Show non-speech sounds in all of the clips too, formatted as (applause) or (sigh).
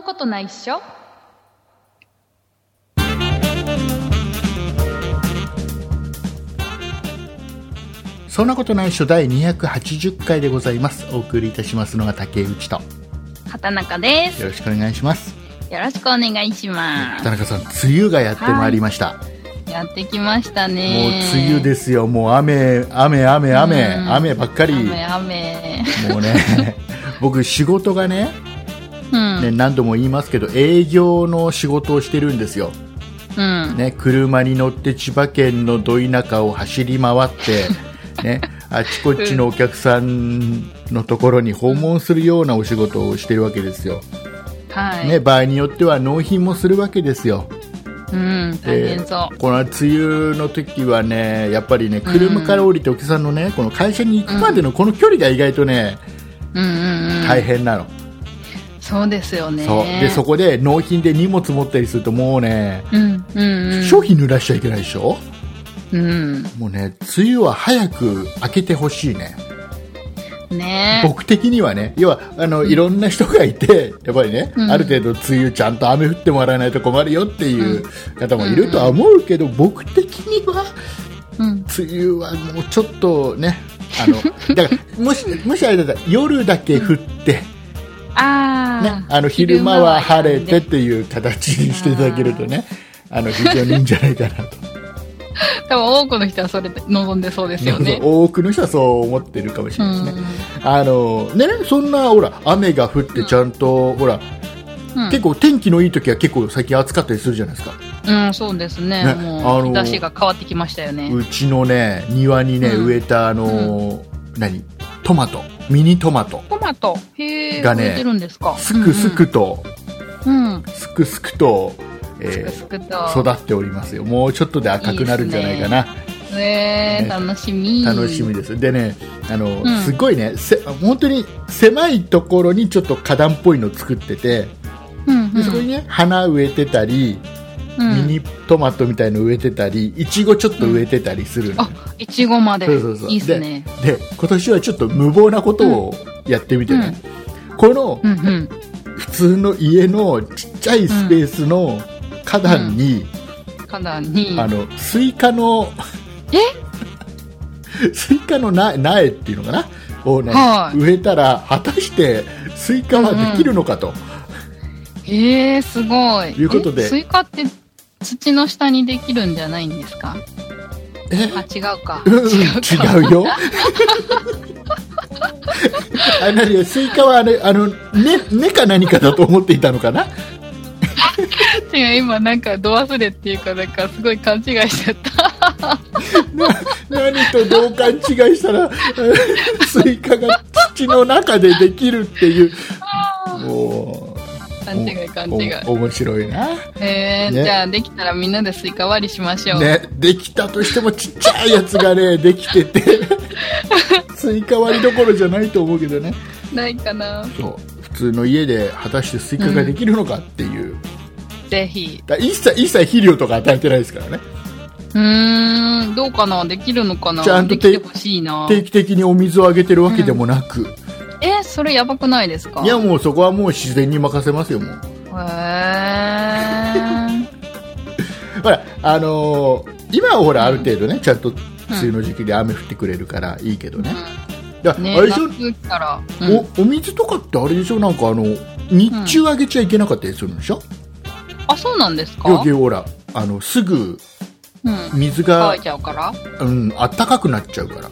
なことないっしょ。そんなことないっしょ第280回でございます。お送りいたしますのが竹内と。畑中です。よろしくお願いします。よろしくお願いしま田中さん梅雨がやってまいりました、すやってきましたもうね梅雨ですよ。もう雨雨雨雨うん。雨ばっかり。雨雨。もうね僕仕事がねうん、ね何度も言いますけど営業の仕事をしてるんですよ。うん、ね、車に乗って千葉県のど田舎を走り回って、(laughs) ね、あちこちのお客さんのところに訪問するようなお仕事をしてるわけですよ、はい、ね、場合によっては納品もするわけですよ。うん大変そう。この梅雨の時はねやっぱりね車から降りてお客さんのねこの会社に行くまでのこの距離が意外とね、うん。大変なの、そうですよね。そう。でそこで納品で荷物持ったりするともうね、うんうんうん。商品濡らしちゃいけないでしょ？うん。もうね梅雨は早く開けてほしいね。ね。僕的にはね要はあの、いろんな人がいてやっぱりね、うん。ある程度梅雨ちゃんと雨降ってもらわないと困るよっていう方もいるとは思うけど、僕的にはうん。梅雨はもうちょっとねあの (laughs) だからもしもしあれだったら夜だけ降って、ああ、ね、あの昼間は晴れてっていう形にしていただけるとねあの非常にいいんじゃないかなと。(laughs) 多分多くの人はそれで望んでそうですよね。多くの人はそう思ってるかもしれないですね、うあのねそんなほら雨が降ってちゃんと、ほらんうん。結構天気のいい時は結構最近暑かったりするじゃないですか。うん、そうですね。ねもう、あの日差しが変わってきましたよね。うちのね庭にね、うん。植えたあの、何？トマトミニトマトトマト、へえ、がねすくすくと、うん。うん。すくすくと、すくえすくと。ー育っておりますよもうちょっとで赤くなるんじゃないかなえー、ね楽しみ。楽しみですでねあの、んすごいねせ本当に狭いところにちょっと花壇っぽいの作ってて、うん、うん。でそこにね花植えてたり、うん、ミニトマトみたいの植えてたりいちごちょっと植えてたりするの、あ、いちごまで。そうそうそう。いいっすね。でで今年はちょっと無謀なことをやってみてね、このうん、うん。普通の家のちっちゃいスペースの花壇に、花壇に。あのスイカの (laughs) スイカのな苗っていうのかな？をね、はい。植えたら果たしてスイカはできるのかと、えー、すごい。いうことでえスイカって土の下にできるんじゃないんですか？え？あ、違うか。(laughs) うん違うか。違うよあ何スイカはあれあの根根か何かだと思っていたのかな？違う、今なんか、ど忘れっていうか、なんか、すごい勘違いしちゃった。な何とどう勘違いしたらスイカが土の中でできるっていうもう勘違い、勘違い。お面白いな、えーね。じゃあできたらみんなでスイカ割りしましょう。ね、できたとしてもちっちゃいやつがね (laughs) できてて。スイカ割りどころじゃないと思うけどね。ないかな。そう。普通の家で果たしてスイカができるのかっていう、ぜひ。だ一切一切肥料とか与えてないですからね。うーん、どうかな？できるのかな？ちゃんと。定期的にお水をあげてるわけでもなく、え、それやばくないですか？いやもうそこはもう自然に任せますよもう。へー。ほらあのー今はほらある程度ね、ちゃんと梅雨の時期で雨降ってくれるからいいけどね、いやねあれでしょ？おお水とかってあれでしょ？なんかあの日中あげちゃいけなかったりするんでしょ、あ、そうなんですか？要はほらあのすぐうん。水が乾い、ちゃうから。うん、あったかくなっちゃうから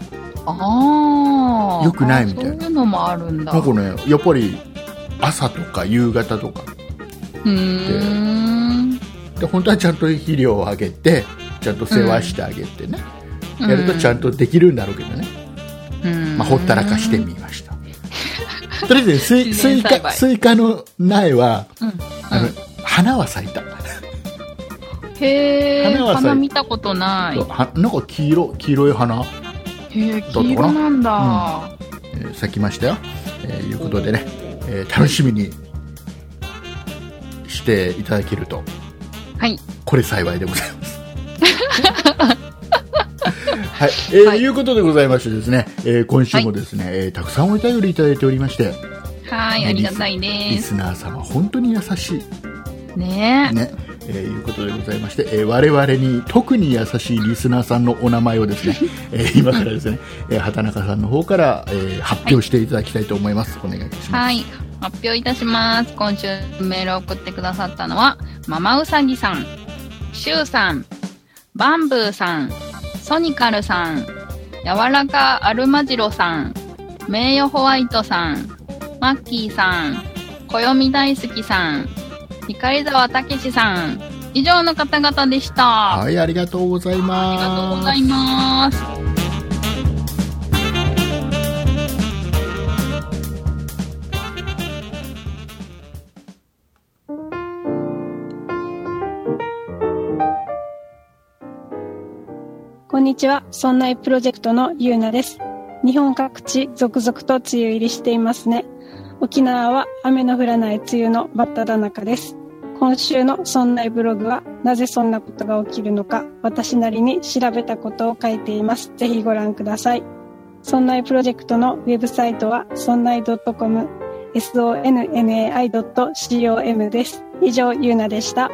ああ。よくないみたいなあそういうのもあるんだ。なんかねやっぱり朝とか夕方とかうーん。で本当はちゃんと肥料をあげてちゃんと世話してあげてね、やるとちゃんとできるんだろうけどね、うん。まあ、ほったらかしてみました (laughs) とりあえずねスイ自スイカスイカの苗はうん。あの、花は咲いたへえ。花見たことない。はなんか黄色黄色い花、へえ、かな？黄色なんだ。えー咲きましたよ、えーいうことでね、えー楽しみにしていただけると。はい。これ幸いでございます。(laughs) はい、えーはい。いうことでございましてですね、えー今週もですね、えーたくさんお便りいただいておりまして、はい、ありがたいリです。スナー様本当に優しい。ね。ね、えーいうことでございまして、えー我々に特に優しいリスナーさんのお名前をですね、(laughs) えー今からですね、えー畑中さんの方から、えー発表していただきたいと思います。お願いします。はい、発表いたします。今週メールを送ってくださったのは、ママウサギさん、シュウさん、バンブーさん、ソニカルさん、柔らかアルマジロさん、名誉ホワイトさん、マッキーさん、暦大好きさん、光沢たけしさん、以上の方々でした。はい、ありがとうございます。ありがとうございます。こんにちは。そんないプロジェクトのゆうなです。日本各地続々と梅雨入りしていますね。沖縄は雨の降らない梅雨の真っ只中です。今週のそんなブログはなぜそんなことが起きるのか私なりに調べたことを書いています。ぜひご覧ください。そんなプロジェクトのウェブサイトはそんない .com sonnai.com です。以上、ゆうなでした。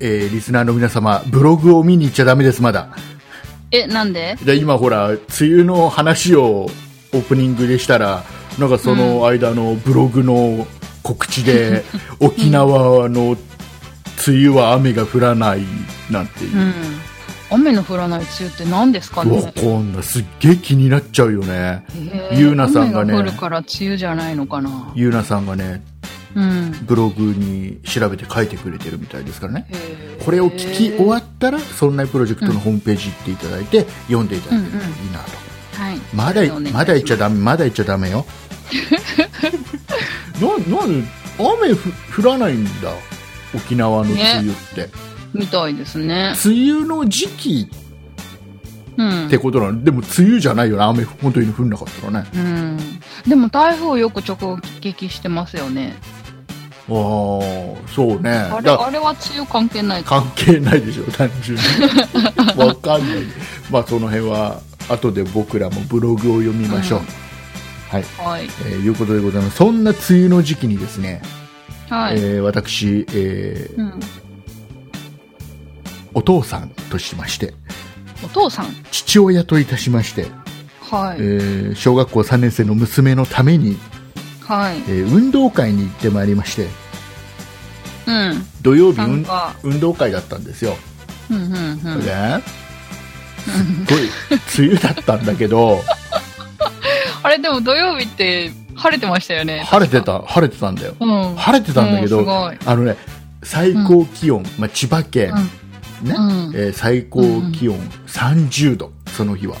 えーリスナーの皆様、ブログを見に行っちゃダメです、まだ。え、なんで？で今ほら、梅雨の話をオープニングでしたら、なんかその間のブログの告知で、(laughs) 沖縄の梅雨は雨が降らないなんていうう。ん。雨の降らない梅雨って何ですかわねかんない。すっげえ気になっちゃうよね。ゆうなさんがね雨が降るから梅雨じゃないのかな？ゆうなさんがね、うん。ブログに調べて書いてくれてるみたいですからね。これを聞き終わったら、そんなプロジェクトのホームページ行っていただいて、読んでいただけるといいなと。はい。まだ、まだ言っちゃダメ、まだ言っちゃダメよ。(laughs) な、なんで、雨ふ降らないんだ。沖縄の梅雨って。みたいですね。梅雨の時期うんって。ことなの？でも梅雨じゃないよな。雨本当に降んなかったらね。うん。でも台風よく直撃してますよね。ああ、そうね。あれ、だあれは梅雨関係ないか。関係ないでしょ、単純に。(laughs) わかんない。まあ、その辺は、後で僕らもブログを読みましょう。うんはい。はい。えーいうことでございます。そんな梅雨の時期にですね、はい。えー私、えーうん。お父さんとしまして、お父さん？父親といたしまして、はい。えー小学校3年生の娘のために、はい。えー運動会に行ってまいりまして、うん。土曜日運動会だったんですよ。うん、うん、うん。すごい梅雨だったんだけど、(laughs) あれ、でも土曜日って晴れてましたよね。晴れてた、晴れてたんだよ。うん。晴れてたんだけど、うん。あのね、最高気温、まあ、千葉県、ね、うんえー最高気温30度、その日は。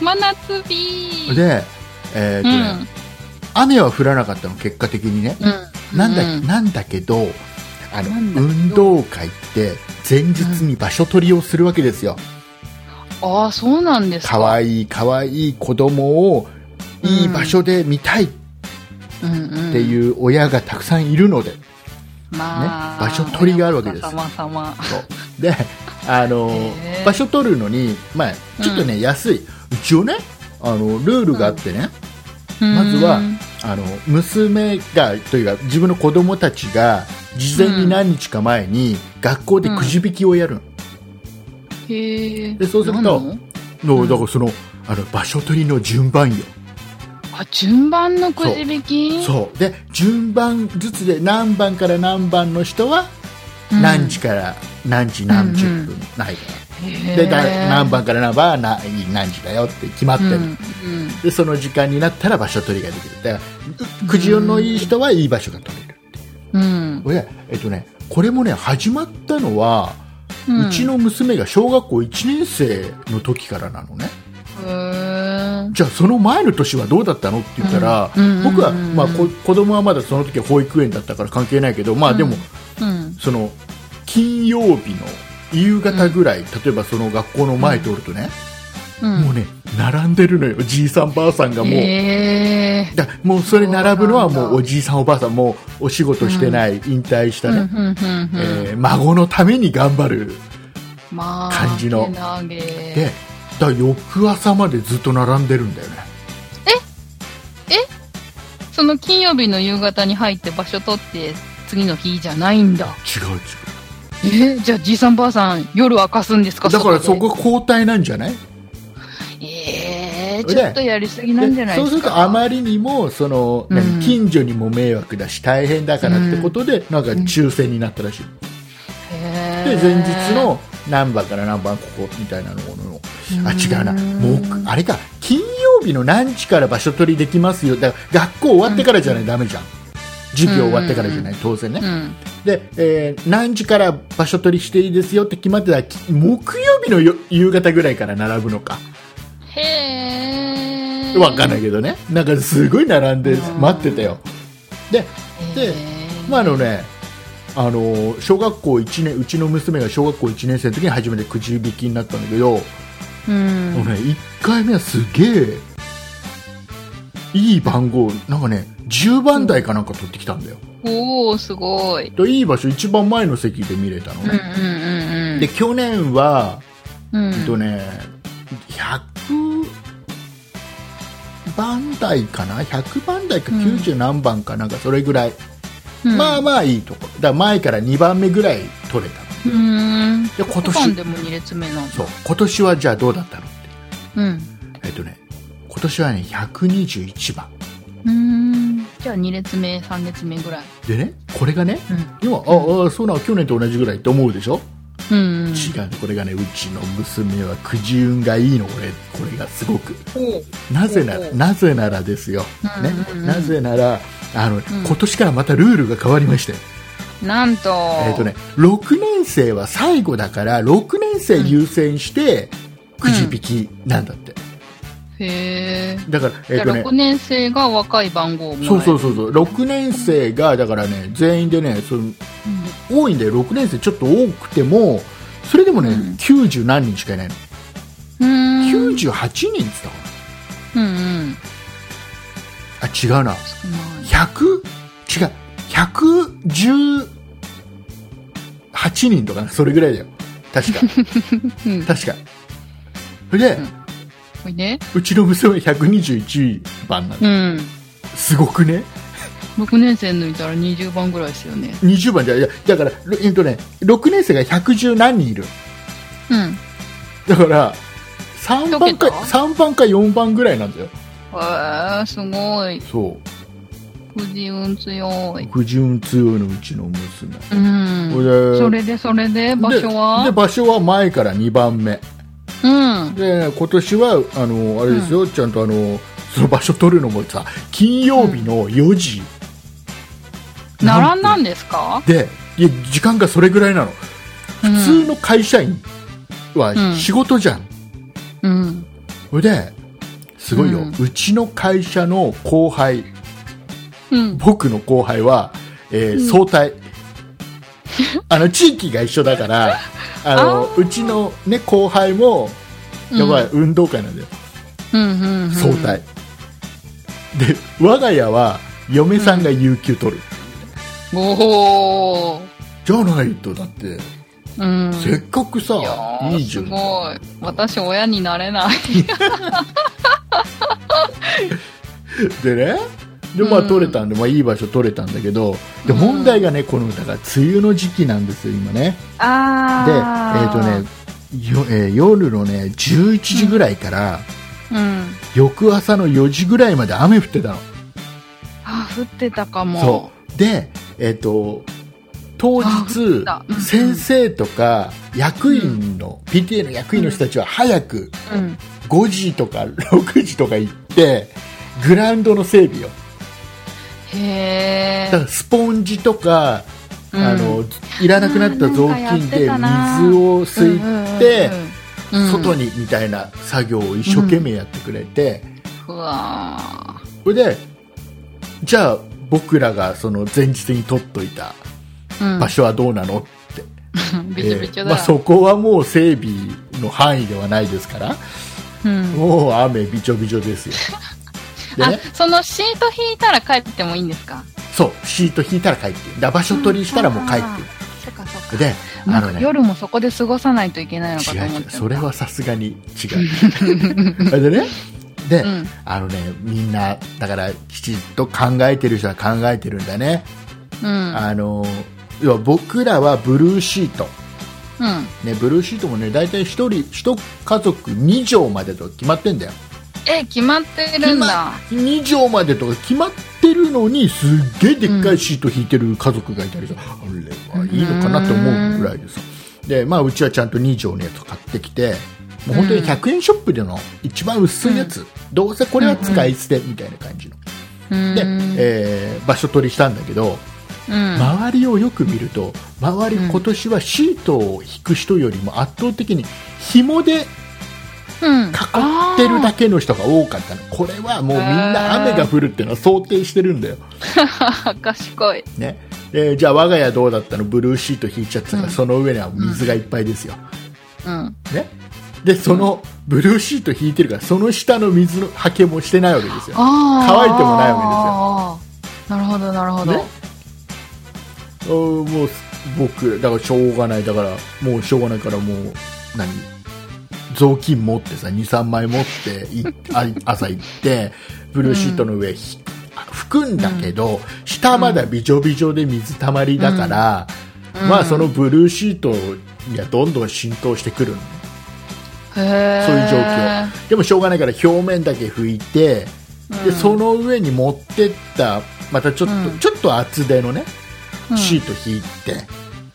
真夏日。で、えーうとねん。雨は降らなかったの、結果的にね。うん。なんだ、うんなんだけど、あの、運動会って、前日に場所取りをするわけですよ。ああ、そうなんですか。かわいい、かわいい子供を、いい場所で見たいっうんうん。ていう親がたくさんいるので、まあ、ね場所取りがあるわけです様々。そうで、あの場所取るのに、まあ、ちょっとね、安い。一応ね、あの、ルールがあってね、まずはうんあの、娘が、というか、自分の子供たちが、事前に何日か前に、学校でくじ引きをやるの。へえ。でそうすると何の？だからその、あの、場所取りの順番よ。あ、順番のくじ引き？そう。で、順番ずつで何番から何番の人は、うん何時から何時何十分ないから。で、だ何番から何番は何何時だよって決まってる。うんうんで、その時間になったら場所取りができる。だから、くじのいい人はいい場所が取れる。うん。で、えっとね、これもね、始まったのは、うんうちの娘が小学校1年生の時からなのね。じゃあその前の年はどうだったのって言ったら、僕は、まあ、こ子供はまだその時は保育園だったから関係ないけど、まあでも、うん。その、金曜日の夕方ぐらい、例えばその学校の前通るとね、うん。もうね並んでるのよ。じいさんばあさんがもう、へえ。だもうそれ並ぶのはもうおじいさんおばあさんもうお仕事してない、引退したうん、うね、ん、うん、うん。えー孫のために頑張るまあ、感じの。けなげ。でだから翌朝までずっと並んでるんだよね。その金曜日の夕方に入って場所取って、次の日じゃないんだ。違う違えじゃあじいさんばあさん、夜明かすんですか？うだからそ外こ交代なんじゃない？でええちょっとやりすぎなんじゃないそうです。るとあまりにもその、うん。何近所にも迷惑だし大変だからってことで、なんか抽選になったらしい、へでー前日の何番から何番ここみたいなののあ違うな。もうあれか。金曜日の何時から場所取りできますよ。だから学校終わってからじゃない、ダメじゃん授業終わってからじゃない、当然ね、うん。で、えー何時から場所取りしていいですよって決まってたらき木曜日のよ夕方ぐらいから並ぶのか。へえ。わかんないけどね。なんかすごい並んでうん。待ってたよ。ででまああのねあの小学校1年うちの娘が小学校1年生の時に初めてくじ引きになったんだけど、うん。もうね、1回目はすげえいい番号なんかね10番台かなんか取ってきたんだよ、おおすごい。でいい場所一番前の席で見れたのうんうんね、うんうん。で去年は、うん、えっとね100番台かな？100番台かうん90何番かなんかそれぐらい、うん、まあまあいいところだから前から2番目ぐらい取れたのうーん。で今年でも2列目なんだ。そう今年はじゃあどうだったのってうん。えっとね今年はね121番うーん。じゃあ2列目、3列目ぐらい。でねこれがねうん。今ああそうなの去年と同じぐらいって思うでしょ、うん、うん。違うこれがねうちの娘はくじ運がいいのこれこれがすごく。なぜならなぜならですよ、ね？うんうんうん。なぜならあの、今年からまたルールが変わりまして、なんと。えっ、とね6年生は最後だから6年生優先してくじ引きなんだって、へえ。だからえっ、とね6年生が若い番号をもらえる。そうそうそうそう6年生がだからね全員でねその多いんで6年生ちょっと多くてもそれでもね、うん90何人しかいないの、うーん。98人って言ったかうんうん。なあ違うな少ない。100違う118人とかなそれぐらいだよ確か (laughs) うん。確かそれで、うんほいでうちの娘は121番なの、うん。すごくね6年生抜いたら20番ぐらいですよね。20番じゃいやだから、えっとね、6年生が110何人いるうん。だから3番か一桁3番か4番ぐらいなんだよへえ、すごい。そくじ運強い。う不純強いのうちの娘うん。これそれで、それで、場所は？でで場所は前から2番目うん。で今年はあのあれですよ、ちゃんとあのその場所取るのもさ金曜日の4時、並んだんですか？でいや時間がそれぐらいなの。普通の会社員はうん。仕事じゃん、うん。それですごいよ、ううんちの会社の後輩。うん。僕の後輩は、えー総体。あの地域が一緒だから (laughs) あのうちの、ね、後輩もやばい、運動会なんだようん。うん。うん。総体、で我が家は嫁さんが有給取る、おー。じゃないとだって、うん。せっかくさいいじゃんすごい。私、親になれない。(laughs) でねでまあうん。取れたんで、まあ、いい場所取れたんだけどでうん。問題がねこのだから梅雨の時期なんですよ今ね。でえっ、あとねよ、えー夜のね11時ぐらいから、うん。翌朝の4時ぐらいまで雨降ってたの。あ、降ってたかも。そう。でえっ、と当日うん。先生とか役員の、PTA の役員の人たちは早くうん。5時とか6時とか行ってグラウンドの整備をへえ。だからスポンジとか、うん。あのいらなくなった雑巾で水を吸いて、外に。にみたいな作業を一生懸命やってくれて、うわそれでじゃあ僕らがその前日に取っといた場所はどうなのって。(laughs) びちょびちょだ。よ。えーまあ、そこはもう整備の範囲ではないですから。うん。もう雨びちょびちょですよ (laughs) ね、そのシート引いたら帰ってもいいんですか？そうシート引いたら帰って。だ場所取りしたらもう帰って。そっかそっか。であのね。か夜もそこで過ごさないといけないのかと思ってた。それはさすがに違う。(laughs) でね。で、うん。あのねみんなだからきちっと考えてる人は考えてるんだね、うん。あの要は僕らはブルーシート。うん。ね、ブルーシートもね大体1人1家族2畳までと決まってんだよえ、決まってるんだ。2畳までとか決まってるのにすっげえでっかいシート引いてる家族がいたりさ、あれはいいのかなって思うぐらいでさで、まあ、うちはちゃんと2畳のやつ買ってきてもう本当に100円ショップでの一番薄いやつ、どうせこれは使い捨てみたいな感じの、うん。で、えー場所取りしたんだけどうん。周りをよく見ると周りうん今年はシートを引く人よりも圧倒的に紐でうん。囲ってるだけの人が多かったの。これはもうみんな雨が降るっていうのは想定してるんだよ、(laughs) 賢い。ね。でじゃあ我が家どうだったの？ブルーシート引いちゃってたから、うん。その上には水がいっぱいですよ、うん。ね、でそのブルーシート引いてるからその下の水のはけもしてないわけですよ。乾いてもないわけですよ。なるほど、なるほど。ね。おもう僕だからしょうがない。だからもうしょうがないからもう何？雑巾持ってさ23枚持っていあ朝行ってブルーシートの上、ひ拭くんだけど、下まだびちょびちょで水たまりだから、うん。まあそのブルーシートにはどんどん浸透してくるの。ねそういう状況。でもしょうがないから表面だけ拭いて、うん。でその上に持ってったまたちょっと、うん。ちょっと厚手のねうん。シート引いて、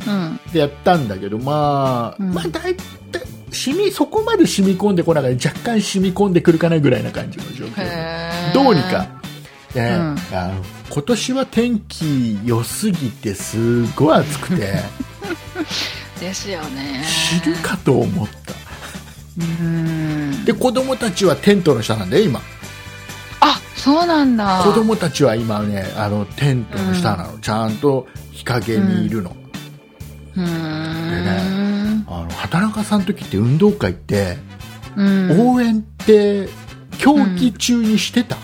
うん。でやったんだけどまあ、うん。まあ大体染みそこまで染み込んでこながら若干染み込んでくるかなぐらいな感じの状況。どうにか、ねうん。あの今年は天気良すぎてすごい暑くて。(laughs) ですよね。死ぬかと思った。うん。で子供たちはテントの下なんだよ今。あ、そうなんだ。子供たちは今ねあのテントの下なの、ちゃんと日陰にいるの,、うーん。あの畑中さんの時って運動会って、うん。応援って競技中にしてた、し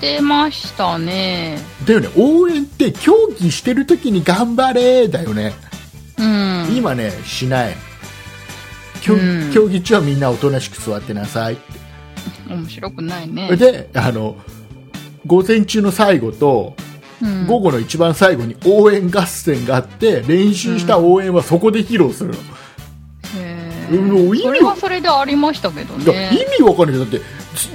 てましたね。だよね応援って競技してる時に頑張れだよね、うん。今ねしない競,、うん競技中はみんなおとなしく座ってなさいって面白くないね。であの午前中の最後とうん。午後の一番最後に応援合戦があって練習した応援はそこで披露するの、へうんーそれはそれでありましたけどね。意味わかんない。だって、う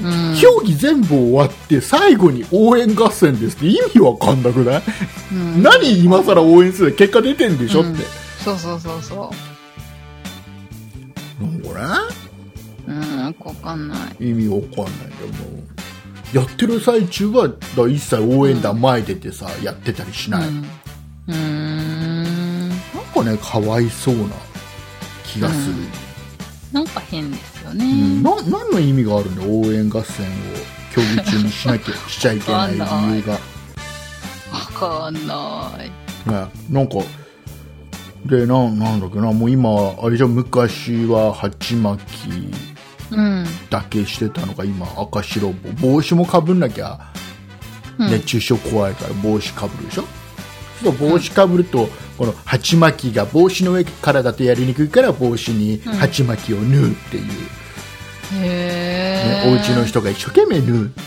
ん。競技全部終わって最後に応援合戦ですって意味わかんなくない、うん。何今更応援する結果出てんでしょって、そうそうそうそなんかう。うん、わかんない。ね意味わかんないよもうやってる最中はだ一切応援団前出てさ、やってたりしない、うん。うーん。なんかねかわいそうな気がする、なんか変ですようんね。な何の意味があるんだよ応援合戦を競技中にしなきゃしちゃいけない理由が、わかんない。ね、なんかでなんなんだっけなもう今あれじゃん昔は鉢巻きうん。だけしてたのが今赤白帽帽子もかぶんなきゃうん。熱中症怖いから帽子かぶるでしょ、そう帽子かぶるとこの鉢巻きが帽子の上からだとやりにくいから帽子に鉢巻きを縫うっていう、ねへえ。お家の人が一生懸命縫うって。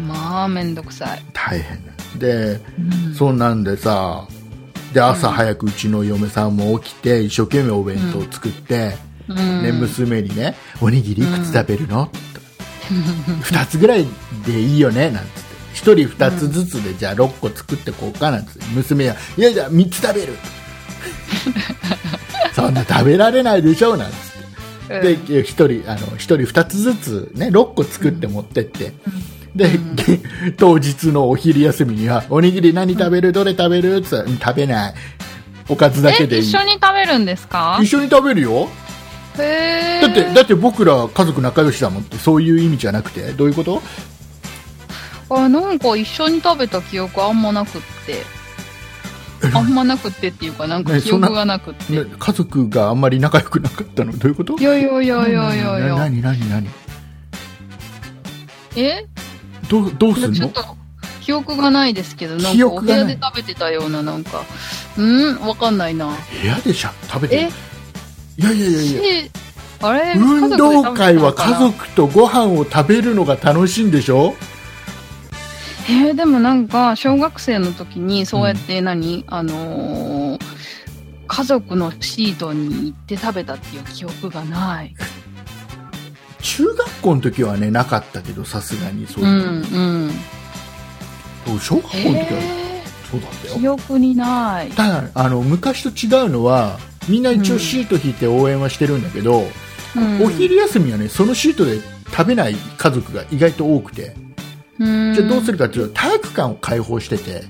まあ、めんどくさい。大変で、うん。そんなんでさで朝早くうちの嫁さんも起きて一生懸命お弁当を作って、うん。ね、娘にね「おにぎりいくつ食べるの?」と2つぐらいでいいよね」なんつって。1人2つずつでじゃあ6個作ってこうかなんつって。娘は「いやじゃあ3つ食べる」(laughs) そんな食べられないでしょ？なんつって。で1人あの1人2つずつ、ね、6個作って持ってって、で、当日のお昼休みにはおにぎり何食べる？どれ食べる？って言っ食べない。おかずだけえ、でいい。一緒に食べるんですか？一緒に食べるよ。だってだって僕ら家族仲良しだもんってそういう意味じゃなくてどういうこと？あなんか一緒に食べた記憶あんまなくって。あんまなくってっていうか、なんか記憶がなくって。ね家族があんまり仲良くなかったの？どういうこといやいや。いやいやいやいや。何何何え？どうどうすんの？記憶がないですけど、なん記かお部屋で食べてたような、なんか、うん？わかんないな。部屋でしゃ食べていやいやいやいや。しあれ？運動会は家家族とご飯を食べるのが楽しいんでしょ？えーでもなんか、小学生の時に、そうやって何、あのー家族のシートに行って食べたっていう記憶がない。中学校の時はねなかったけどさすがにそうういう、ん、うん。小学校の時はえそうだったよ。ー、記憶にない。ただあの昔と違うのはみんな一応シート引いて応援はしてるんだけど、うん。お昼休みはねそのシートで食べない家族が意外と多くて、うん。じゃあどうするかというと体育館を開放してて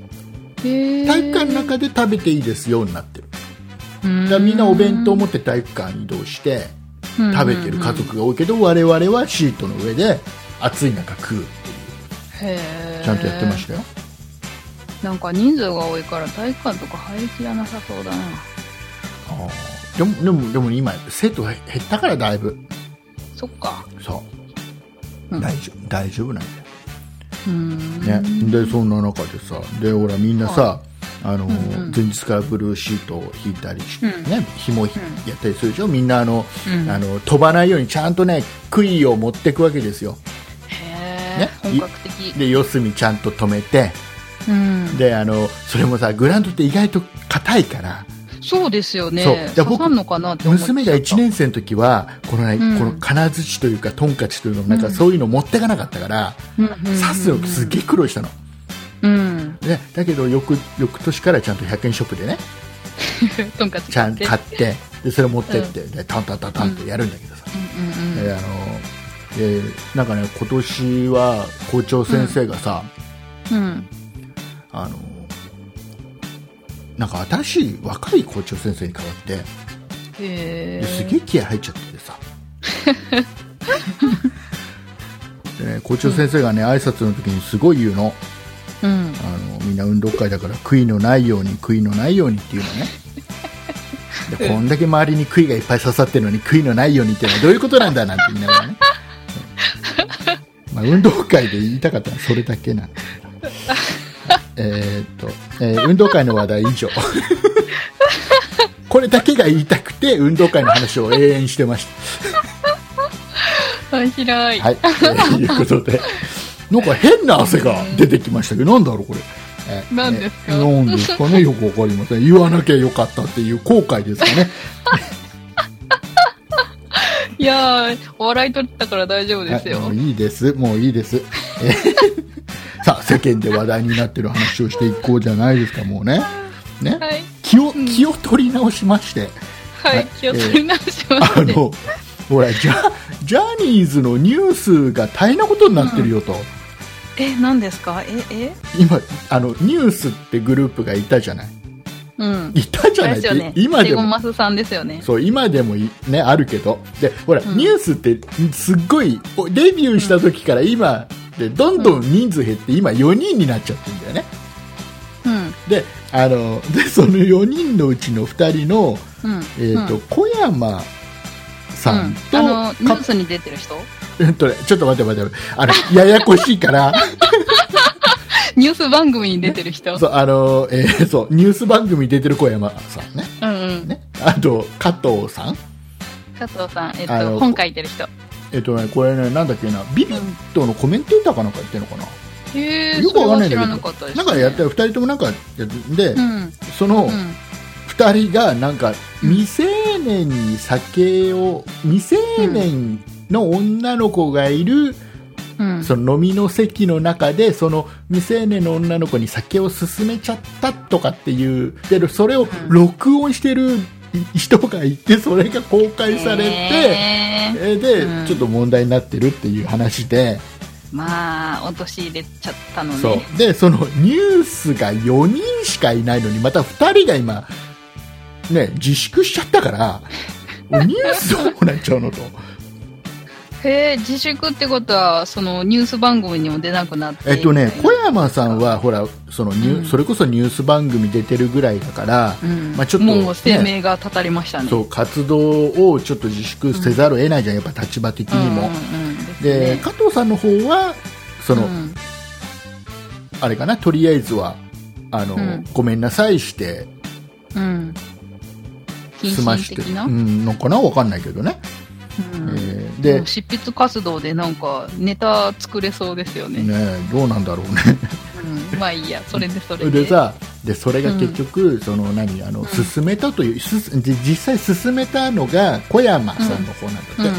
体育館の中で食べていいですよになってる。うん。だみんなお弁当を持って体育館に移動して食べてる家族が多いけど我々はシートの上で暑い中食う。へー。ちゃんとやってましたよ。なんか人数が多いから体育館とか入りきらなさそうだな。でもでもでも今生徒が減ったからだいぶ。そっか。そう、うん。大丈夫大丈夫なんだよ。ね、でそんな中でさでほらみんなさ、あのうんうん。前日からブルーシートを引いたりして、うん。ね紐ひやったりするでしょ？みんなあの、うん。あの飛ばないようにちゃんとね杭を持っていくわけですよ。へね。ー本格的。で四隅ちゃんと止めてうん。であのそれもさグラウンドって意外と硬いからそうですよね。そう。じゃあ僕娘が1年生の時はこの,、ねうん。この金槌というかトンカチというのなんかそういうの持ってかなかったから、うん刺すのすげえ苦労したの、うん。ね、だけど翌翌年からちゃんと100円ショップでねとんかつちゃん買って買ってでそれ持ってって、でタンタンタンタンってやるんだけどさ、うん。であのでなんかね今年は校長先生がさ、うん。あのなんか新しい若い校長先生に変わってすげえ気合入っちゃっててさ。(laughs) で、ね、校長先生がね挨拶の時にすごい言うの。うん。あのみんな運動会だから悔いのないように悔いのないようにっていうのね。(laughs) でこんだけ周りに悔いがいっぱい刺さってるのに悔いのないようにっていうのはどういうことなんだなんて言いながらね、(laughs) まあ、運動会で言いたかったのはそれだけなんだけど。えーっと、えー運動会の話題以上 (laughs) これだけが言いたくて運動会の話を永遠してました (laughs) 面白い。はい、えーいうことで、なんか変な汗が出てきましたけど、なんだろう、これ。えー何ですか？えーなんですかね、よくわかりません。言わなきゃよかったっていう後悔ですかね。(laughs) いやー、お笑い取ったから大丈夫ですよ。はい、もういいです、もういいです。えー (laughs) さあ、世間で話題になってる話をしていこうじゃないですか、もうね。ね？はい。気を、気を取り直しまして、ははいい。気を取り直しまして。あの、ほら、ジャ、ジャニーズのニュースが大変なことになってるよと。え、何ですか？え、え？今、あの、ニュースってグループがいたじゃない。うん。いたじゃない。ですよね。今でも。マスさんですよね。そう今でもいねあるけど。でほら、うん。ニュースってすっごいおデビューした時から今でどんどん人数減って今4人になっちゃってるんだよね。うん。であの (laughs) でその4人のうちの2人の、うん。えーとうん。小山さんと、あの、ニュかースに出てる人？えっとねちょっと待って待ってあのややこしいから (laughs) ニュース番組に出てる人。そうあの、えーそうニュース番組に出てる小山さんねうんうん。ねあと加藤さん加藤さん、えっあのと、本書いてる人。えっとねこれねなんだっけなビビットのコメンテーターかなんかやってるのかな、へえ、よくわかんないけどなんかやったら2人ともなんかやってで、うん。そのうん。2人がなんか未成年に酒を未成年の女の子がいる、うん。その飲みの席の中でその未成年の女の子に酒を勧めちゃったとかっていうでそれを録音してる人がいてそれが公開されて、へーえで、うんちょっと問題になってるっていう話で。まあ、落とし入れちゃったのね。そうでそのニュースが4人しかいないのにまた2人が今、ね、自粛しちゃったから (laughs) ニュースどうなっちゃうのとへえ、自粛ってことは、そのニュース番組にも出なくなって。えっとね小山さんはほらそのニュ、うん。それこそニュース番組出てるぐらいだから、うん。まあちょっともう声明がたたりましたね。そう活動をちょっと自粛せざるを得ないじゃん、やっぱ立場的にも、うんうんうん。で加藤さんの方はその、うん。あれかなとりあえずはあの、うん。ごめんなさいしてうん。謹済まして慎的な、うん、のかな？わかんないけどね、うん。えーでで執筆活動でなんかネタ作れそうですよね。ねどうなんだろうね。うん、まあいいや、それでそれで。でさでそれが結局、その何あの進めたというすで実際進めたのが小山さんの方なんだって、うん。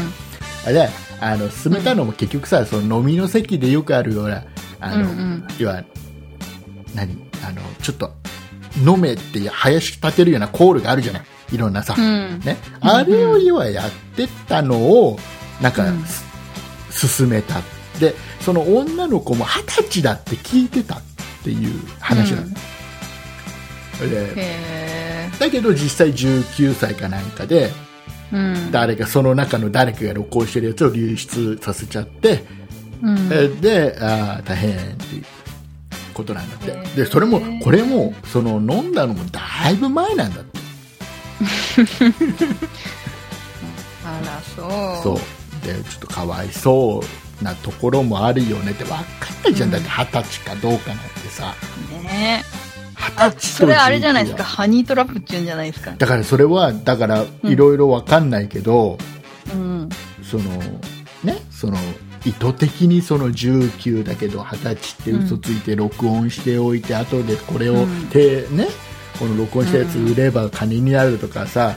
あであの進めたのも結局さ、その飲みの席でよくあるようなあの、うんうん。要は何あのちょっと飲めって林立てるようなコールがあるじゃないいろんなさ、うん。ね、うん。あれよりはやってたのをなんか、進めた。でその女の子も二十歳だって聞いてたっていう話なの、でへだけど実際19歳かなんかでーうん。誰かその中の誰かが録音してるやつを流出させちゃって、うん。えであー大変っていうことなんだって。でそれもこれもその飲んだのもだいぶ前なんだって (laughs) あら、そう。そう。でちょっとかわいそうなところもあるよねって分かんないじゃん、うん。だって二十歳かどうかなんてさ。ね。二十歳とそれあれじゃないですか、19ハニートラップっていうんじゃないですか。だからそれはだからうんいろいろ分かんないけど、うん。そのねその意図的にその19だけど二十歳って嘘ついて録音しておいて、後でこれをうん。て、ねこの録音したやつ売れば金になるとかさ、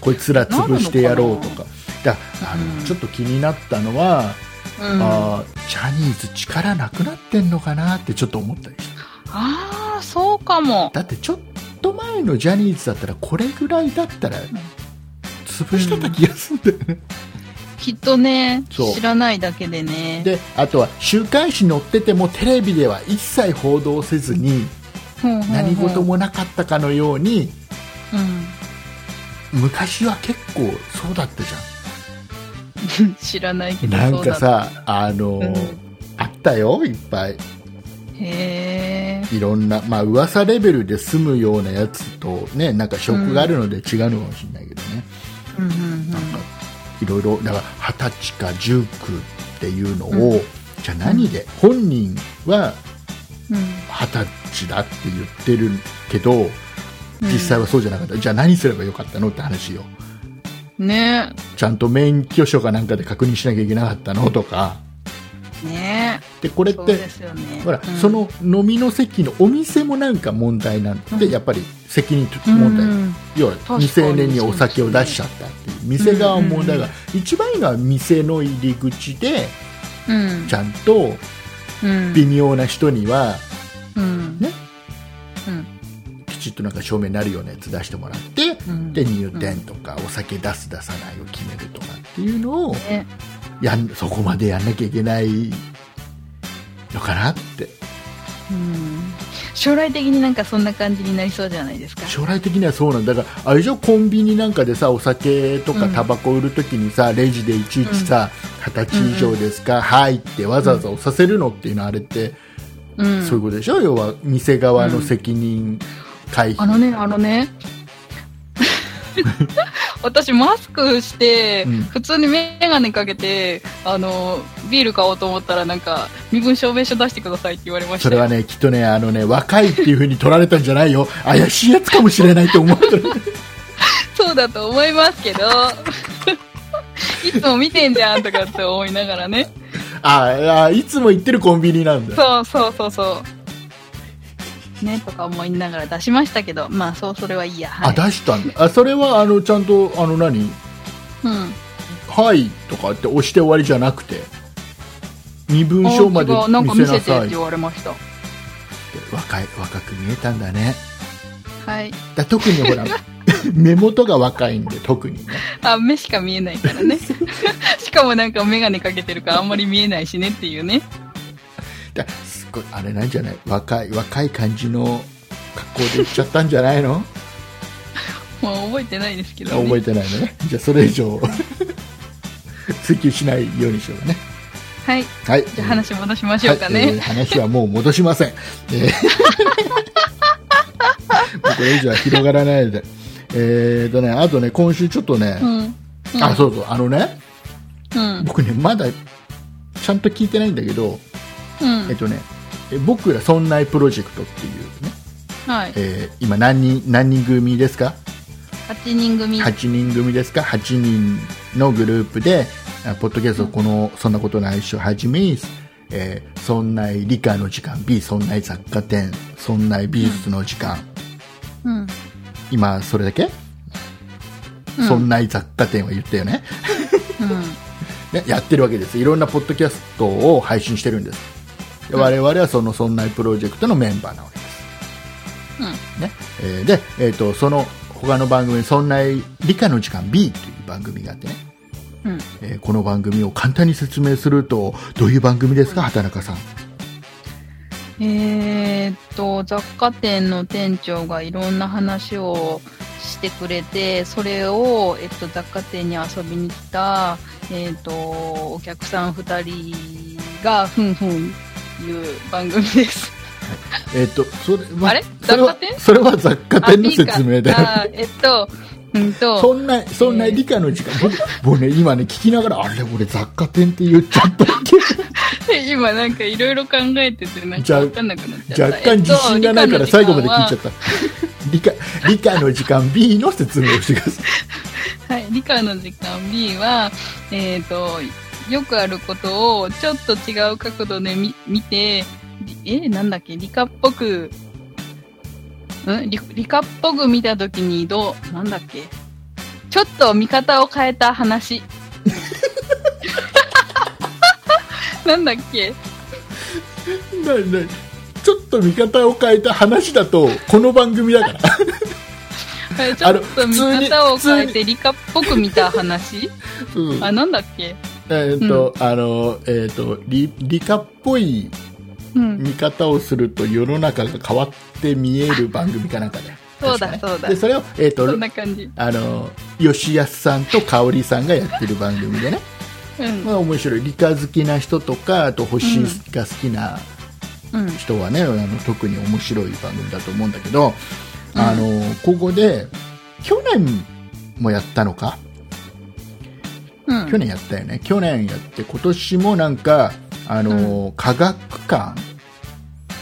こいつら潰してやろうとか。だあの、うん。ちょっと気になったのは、うん、あジャニーズ力なくなってんのかなってちょっと思ったりした。あー、そうかも。だってちょっと前のジャニーズだったらこれぐらいだったら潰してた気がするんだよね、きっとね、知らないだけでね。であとは週刊誌載っててもテレビでは一切報道せずに何事もなかったかのようにうん。昔は結構そうだったじ (laughs) 知らないけど、ゃんなんかさあの、うん。あったよいっぱい。へえ。いろんな、まあ噂レベルで済むようなやつとねなんか職があるので違うのかもしれないけどね、うんうんうん。なんかいろいろだから二十歳か19っていうのを、うん。じゃあ何で、本人はうん二十歳だって言ってるけど実際はそうじゃなかった、じゃあ何すればよかったの？って話よ。ね。ちゃんと免許証かなんかで確認しなきゃいけなかったの？とか。ね。でこれってね。ほら、うん。その飲みの席のお店もなんか問題なんで、うん。やっぱり責任問題、うん。要は未成年にお酒を出しちゃったっていう店側もだから、一番いいのは店の入り口でうん。ちゃんとうん微妙な人にはうん。ね。うん。きちっとなんか証明になるようなやつ出してもらって、うん。で入店とかお酒出す出さないを決めるとかっていうのをね。やんそこまでやんなきゃいけないのかなって。うん。将来的になんかそんな感じになりそうじゃないですか。将来的にはそうなんだ。だからあれでしょ？コンビニなんかでさお酒とかうん。タバコ売るときにさ、レジでいちいちさ二十、歳以上ですか、はいってわざわざ押させるのっていうのはあれって、うん。そういうことでしょ？要は店側の責任回避、あのね、あのね。(laughs) 私マスクして、うん。普通にメガネかけて、あの、ビール買おうと思ったらなんか、身分証明書出してくださいって言われましたよ。それはねきっとねあのね若いっていう風に取られたんじゃないよ。怪しいやつかもしれないと思ってるそうだと思いますけど、いつも見てんじゃんとかって思いながらね。ああいつも行ってるコンビニなんだそうそうそうそう。ね、とか思いながら出しましたけど、まあそう、それはいいや。はい。あ出したんだあそれはあのちゃんとあの何？うん。はいとかって押して終わりじゃなくて身分証まであ違うなんか見見せなさいせてって言われました。若い若く見えたんだねはい。だ特にほら (laughs) 目元が若いんで特にねあ、目しか見えないからね。(laughs) しかもなんかメガネかけてるからあんまり見えないしねっていうね。だすごいあれなんじゃない？若い若い感じの格好で行っちゃったんじゃないの、(laughs) もう覚えてないですけど、ね。覚えてないねじゃあそれ以上追求しないようにしようかねはい。はいじゃあ話戻しましょうかはいえーね。話はもう戻しません、えー (laughs) これ以上は広がらないのでえーとねあとね今週ちょっとね、うん。うんあそうそうあのねうん。僕ねまだちゃんと聞いてないんだけど、うんえっとねえ僕ら「そんないプロジェクト」っていうね、はい。えー今何人何人組ですか？8人組。8人組ですか？8人のグループであポッドキャストこの「そんなことないっしょ」はじめえーそんない理科の時間 B そんない雑貨店そんない美術の時間、うん。今それだけ、うん。そんない雑貨店は言ったよね。うん。(laughs) ねやってるわけです。いろんなポッドキャストを配信してるんです。で我々はそのそんないプロジェクトのメンバーなわけです。ね。えーで、えー、とその他の番組「そんな理科の時間 B」という番組があってね、うん。えーこの番組を簡単に説明するとどういう番組ですか？畑中さんえーっと、雑貨店の店長がいろんな話をしてくれて、それを、えっと、雑貨店に遊びに来た、えーっと、お客さん二人が、ふんふん言う番組です。えっ、とそれはあれ？雑貨店？それは雑貨店の説明だよあ、えっと、うんと、そんなそんな理科の時間、僕僕ね今ね聞きながらあれ俺雑貨店って言っちゃったっけ？(laughs) 今なんかいろいろ考えてて、なんかわかんなくなっちゃった。若干自信がないから最後まで聞いちゃっった理科理科の時間 B の説明をしてくださいた。(laughs) はい、理科の時間 B は、えっ、と、よくあることをちょっと違う角度で見見て、りえ、なんだっけ、理科っぽく、ん？理理科っぽく見たときにどう、なんだっけ、ちょっと見方を変えた話。(laughs) なんだっけ？ななちょっと見方を変えた話だとこの番組だから。(laughs) ちょっと見方を変えて理科っぽく見た話？うんあ、なんだっけ？えっ、と、あのえっ、と理理科っぽいうん。見方をすると世の中が変わって見える番組かなんかでそうだそうだ。でそれを、えっとそんな感じ。あの吉安さんと香織さんがやってる番組でね、うん。まあ、面白い。理科好きな人とかあと星が好きなうん。人はね、あの特に面白い番組だと思うんだけど、うん。あのここで去年もやったのか、うん。去年やったよね。去年やって今年もなんかあの、科学館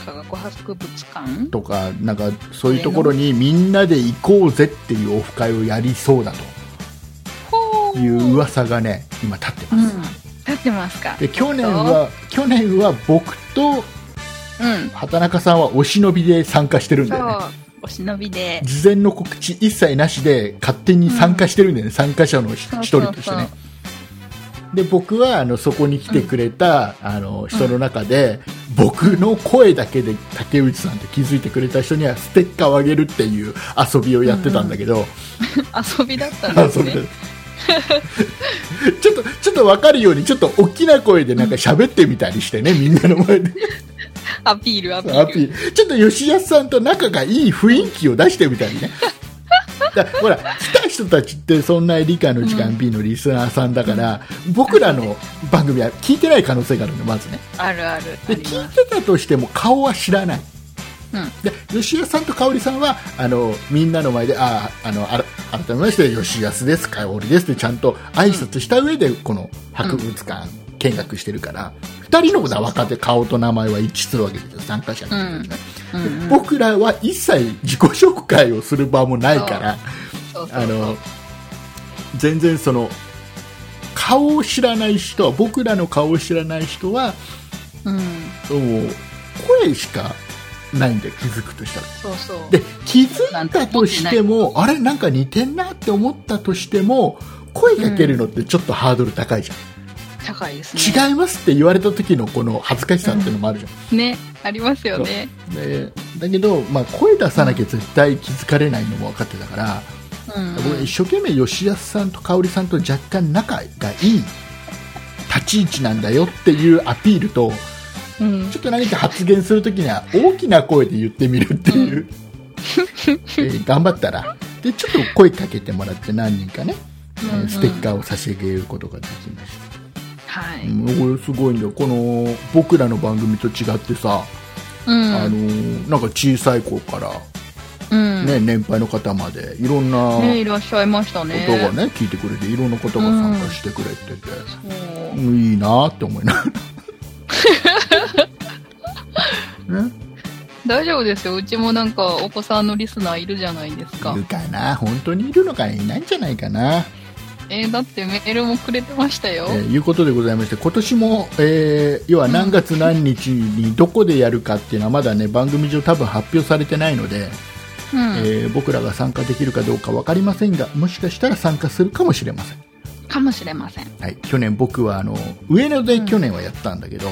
科学博物館？とかなんかそういうところにみんなで行こうぜっていうオフ会をやりそうだほという噂がね今立ってうん。ます、。立ってますか？で去年は去年は僕とうん。畑中さんはお忍びで参加してるんだよね。お忍びで。事前の告知一切なしで勝手に参加してるんだよね、参加者の一人としてね。で僕はあのそこに来てくれた、あの人の中で、僕の声だけで竹内さんって気づいてくれた人にはステッカーをあげるっていう遊びをやってたんだけど、(laughs) 遊びだったんですね。(laughs) (laughs) ちょっとちょっと分かるようにちょっと大きな声でなんか喋ってみたりしてね、みんなの前でアピール、アピール。ちょっと吉安さんと仲がいい雰囲気を出してみたりね (laughs) だほら来た人たちってそんな理科の時間 B のリスナーさんだから、僕らの番組は聞いてない可能性があるのまずねあるある。あで。聞いてたとしても顔は知らないうん。で吉安さんと香織さんはあのみんなの前でああのあら改めまして吉安です香織ですってちゃんと挨拶した上でこの博物館見学してるから、2人のことは分かって顔と名前は一致するわけですよ参加者のね、うんうん。僕らは一切自己紹介をする場もないからあの全然その顔を知らない人は僕らの顔を知らない人はうん。もう声しかないんで気づくとしたらそうそう。で気づいたとしてもあれなんか似てんなって思ったとしても声かけるのってちょっとハードル高いじゃん、高いですね。違いますって言われた時のこの恥ずかしさっていうのもあるじゃん、ね。ありますよね。でだけど、まあ、声出さなきゃ絶対気づかれないのも分かってたから、うん。僕一生懸命吉安さんと香織さんと若干仲がいい立ち位置なんだよっていうアピールとうん。ちょっと何か発言するときには大きな声で言ってみるっていう、(laughs) えー頑張ったら。でちょっと声かけてもらって何人かね。えーうん。うんステッカーを差し上げることができました。はい。うんすごいんだよこの僕らの番組と違ってさ、うん。あのーなんか小さい子から、うん。ね年配の方までいろんなこね、いらっしゃいましたとね。がね聞いてくれていろんな方が参加してくれてて、うんいいなって思いながらね (laughs) 大丈夫ですよ。うちもなんかお子さんのリスナーいるじゃないですかいる。かな？本当にいるのかい？ないんじゃないかな？えーだってメールもくれてましたよ。えーいうことでございまして今年も、えー要は何月何日にどこでやるかっていうのはまだね番組上多分発表されてないので、うん。えー僕らが参加できるかどうか分かりませんがもしかしたら参加するかもしれません、かもしれません。はい、去年僕はあの上野で去年はやったんだけど、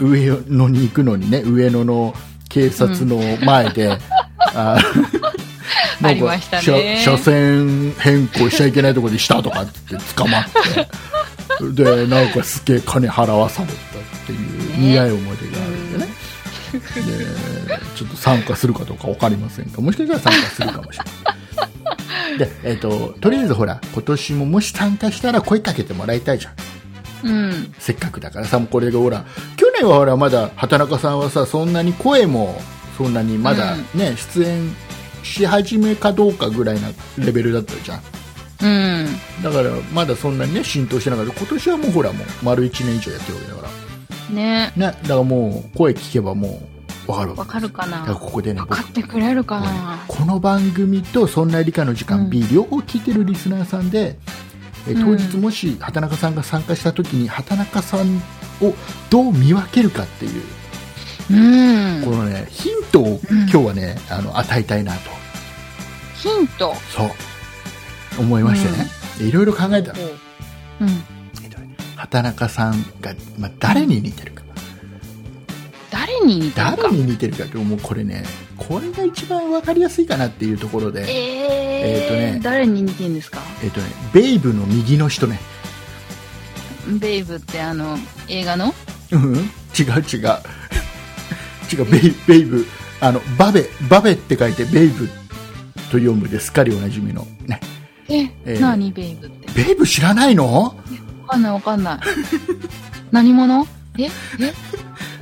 うん。上野に行くのにね上野の警察の前で、(laughs) あー (laughs) ありましたね。車車線変更しちゃいけないところでしたとかって捕まって。(laughs) でなんかすげえ金払わされたっていうね。苦い思い出があるんでね。でちょっと参加するかどうか分かりませんがもしかしたら参加するかもしれないで、えっととりあえずほら今年ももし参加したら声かけてもらいたいじゃん。うん。せっかくだから。さもうこれがほら去年はほらまだ畑中さんはさそんなに声もそんなにまだね、出演し始めかどうかぐらいなレベルだったじゃん。うん。だからまだそんなにね浸透してなかった。今年はもうほらもう丸1年以上やってるわけだから。ね。ね。だからもう声聞けばもう分かる。わわかるかな？ここでね僕。わかってくれるかな？この番組と「そんな理科の時間うん。B」両方聞いてるリスナーさんで、えうん。当日もし畑中さんが参加した時に畑中さんをどう見分けるかっていううん。このねヒントを今日はね、あの与えたいなと。ヒント？そう。思いましてね、いろいろ考えた。の、う。ん。畑中さんが、まあ、誰に似てるか、誰に似てるか。誰に似てるかってもうこれねこれが一番分かりやすいかなっていうところで、えー、えーとね誰に似てるんですか？えっとね、ベイブの右の人ね。ベイブってあの、映画の？うん、違う違う。違うベイベイブ。あのバベバベって書いてベイブと読むです。っかりおなじみの。ね。え、えー何？ベイブって。ベイブ知らないの？わかんないわかんない。何者？え？え？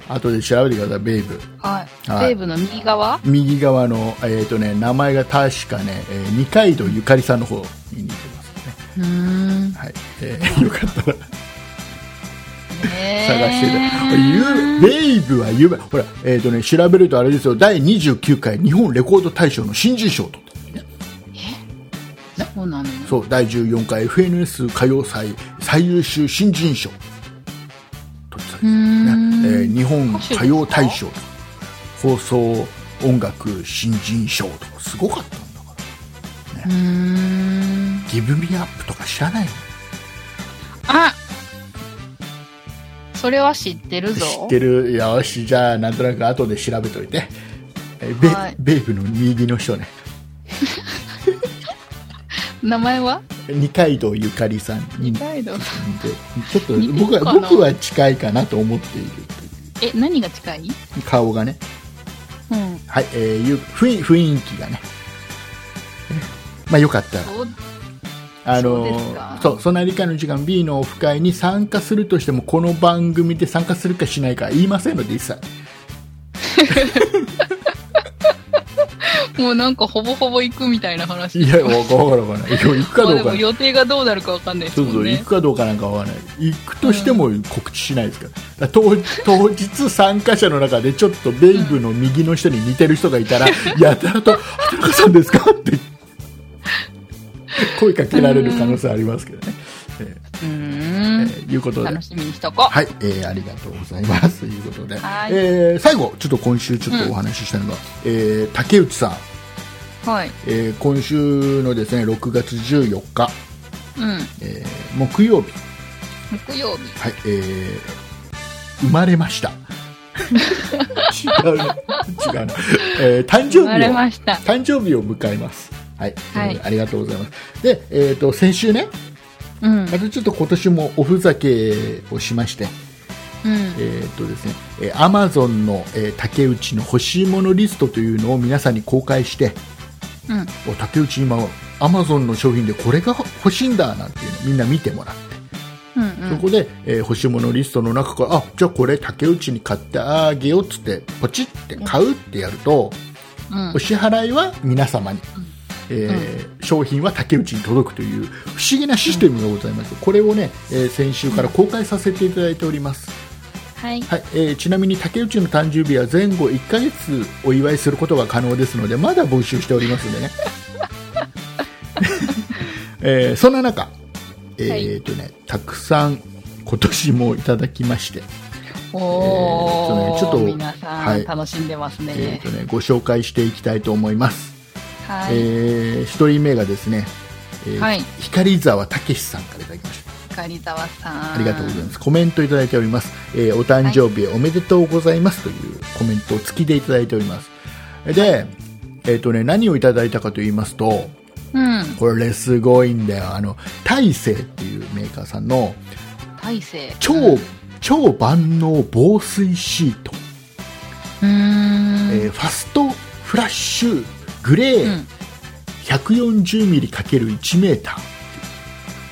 後で調べてくださいベイブ。はい。はい。ベイブの右側？右側の、えーとね、名前が確かね、えー二階堂ゆかりさんの方に似てますね、うーん。はい。えー (laughs) よかったら。え。探してる、ゆベイブは有名ほら、えーとね、調べるとあれですよ。第29回日本レコード大賞の新人賞を取ってるね。そうなの？そう第14回 FNS 歌謡祭最優秀新人賞ですね、えー日本歌謡大賞放送音楽新人賞とかすごかったんだから。うーん。ギブミアップとか知らないの？あ。それは知ってるぞ。知ってる。よしじゃあなんとなく後で調べといて、えーベはい。ベイブの右の人ね。(laughs) 名前は？二階堂ゆかりさんに。似てガイド。ちょっと僕は僕は近いかなと思っているえ、何が近い？顔がね。うん。はい、えー雰囲雰囲気がね。えまあよかったら。あのそうですか。そうそんな理科の時間 B のオフ会に参加するとしてもこの番組で参加するかしないか言いませんので一切 (laughs) もうなんかほぼほぼ行くみたいな話。いやわからんわからんいや行くかまあどうか予定がどうなるかわかんないですそうそう、行。くかどうかなんかわからない行くとしても告知しないですから,、だから当当日参加者の中でちょっとベイブの右の人に似てる人がいたら、(laughs) やたらと「畑中さんですか?」って声かけられる可能性ありますけどね、うーえん。ーいうことで楽しみにしとこう。はい、えーありがとうございますということで、はいえー最後ちょっと今週ちょっとお話ししたのが、えー竹内さん、はい。えー今週のですね6月14日、うん。えー木曜日木曜日。はい、えー生まれました。(laughs) 違うね。違うな。えー誕生生まれ日を、ました。誕生日を迎えます。はい。はいえーありがとうございます。で、えっ、と、先週ね、うん。またちょっと今年もおふざけをしまして、うん。えっ、とですね、えー、アマゾンの、えー竹内の欲しいものリストというのを皆さんに公開して、うん。お竹内今アマゾンの商品でこれが欲しいんだなんていうのみんな見てもらって、うんうん。そこで、えー欲しいものリストの中からあじゃあこれ竹内に買ってあげようっつってポチって買うってやると、うんお支払いは皆様に、えー商品は竹内に届くという不思議なシステムがございます、これをね、えー先週から公開させていただいております、はい。はい。えーちなみに竹内の誕生日は前後1ヶ月お祝いすることが可能ですのでまだ募集しておりますんでね、(laughs) えーそんな中、えーとね、たくさん今年もいただきまして、おー、えーとねちょっと皆さん、はい。楽しんでますえねー。とね、ご紹介していきたいと思います、はい。え1人目がですね、えーはい光沢武史さんからいただきました光沢さん。ありがとうございますコメントいただいております、えーお誕生日おめでとうございますというコメントを付きでいただいておりますで、えーとね、何をいただいたかと言いますとうん。これすごいんだよあの大勢っていうメーカーさんの大勢。超、超万能防水シート、うーん。えーファストフラッシュグレーうん。140mm×1 メーター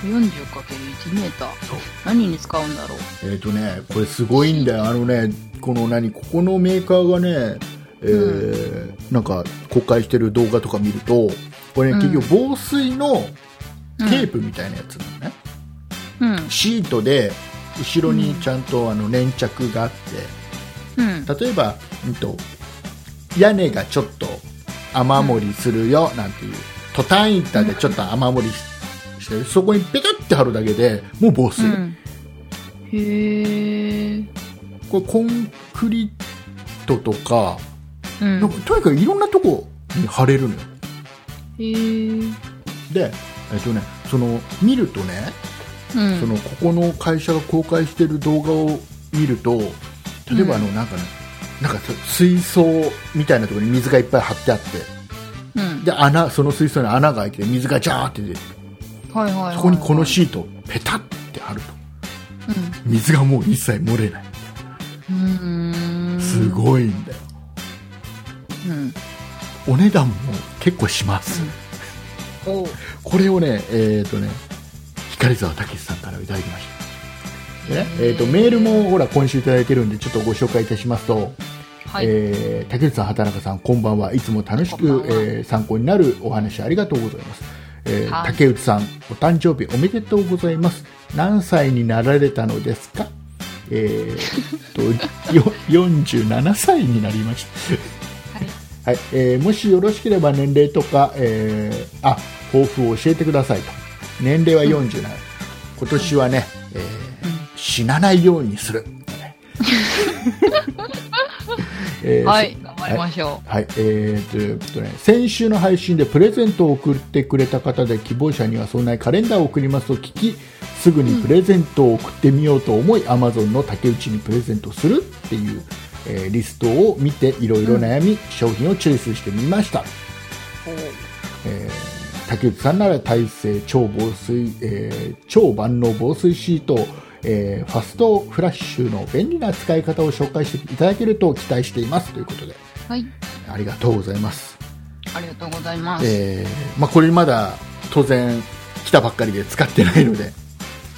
40×1 メーター。そう何に使うんだろう？えっ、とね、これすごいんだよ。あのね、この何、ここのメーカーがね、えーなんか公開してる動画とか見ると、これね、うん結局防水のうんテープみたいなやつなのね。うん。シートで、後ろにちゃんとあの粘着があって、うん。例えば、うんと、屋根がちょっと雨漏りするよ、なんていう、トタン板でちょっと雨漏りしてる、そこにペタって貼るだけでもう防水。うん。へえ。これコンクリートとか、うんなんかとにかくいろんなとこに貼れるのよへえ。で、えっとね、その見るとね、うん。そのここの会社が公開してる動画を見ると例えばあの、なんかねなんか水槽みたいなところに水がいっぱい張ってあってうん。で穴その水槽に穴が開いて水がジャーって出てはいはい。そこにこのシートをペタって貼ると水がもう一切漏れないうん。うーん。すごいんだようん。お値段も結構します、おうこれをね、えっ、とね、光沢武さんからいただきました。でね、えー、とメールもほら今週いただいてるんでちょっとご紹介いたしますと、はい。えー竹内さん、畑中さんこんばんは。いつも楽しくえー参考になるお話ありがとうございます、えーはい竹内さんお誕生日おめでとうございます。何歳になられたのですか？えー、とよ (laughs) 47歳になりました。はい。えーもしよろしければ年齢とか、えーあ抱負を教えてくださいと。年齢は47、(laughs) 今年はね、えー死なないようにする、(laughs) えーはい。頑張りましょはい、えーということで、先週の配信でプレゼントを送ってくれた方で希望者にはそんなカレンダーを送りますと聞きすぐにプレゼントを送ってみようと思い、Amazon の竹内にプレゼントするっていう、えーリストを見ていろいろ悩み、商品をチョイスしてみました、う。えー竹内さんなら耐性超防水、えー超万能防水シート、えーファストフラッシュの便利な使い方を紹介していただけると期待していますということではい。ありがとうございますありがとうございます。えーまあ、これまだ当然来たばっかりで使ってないので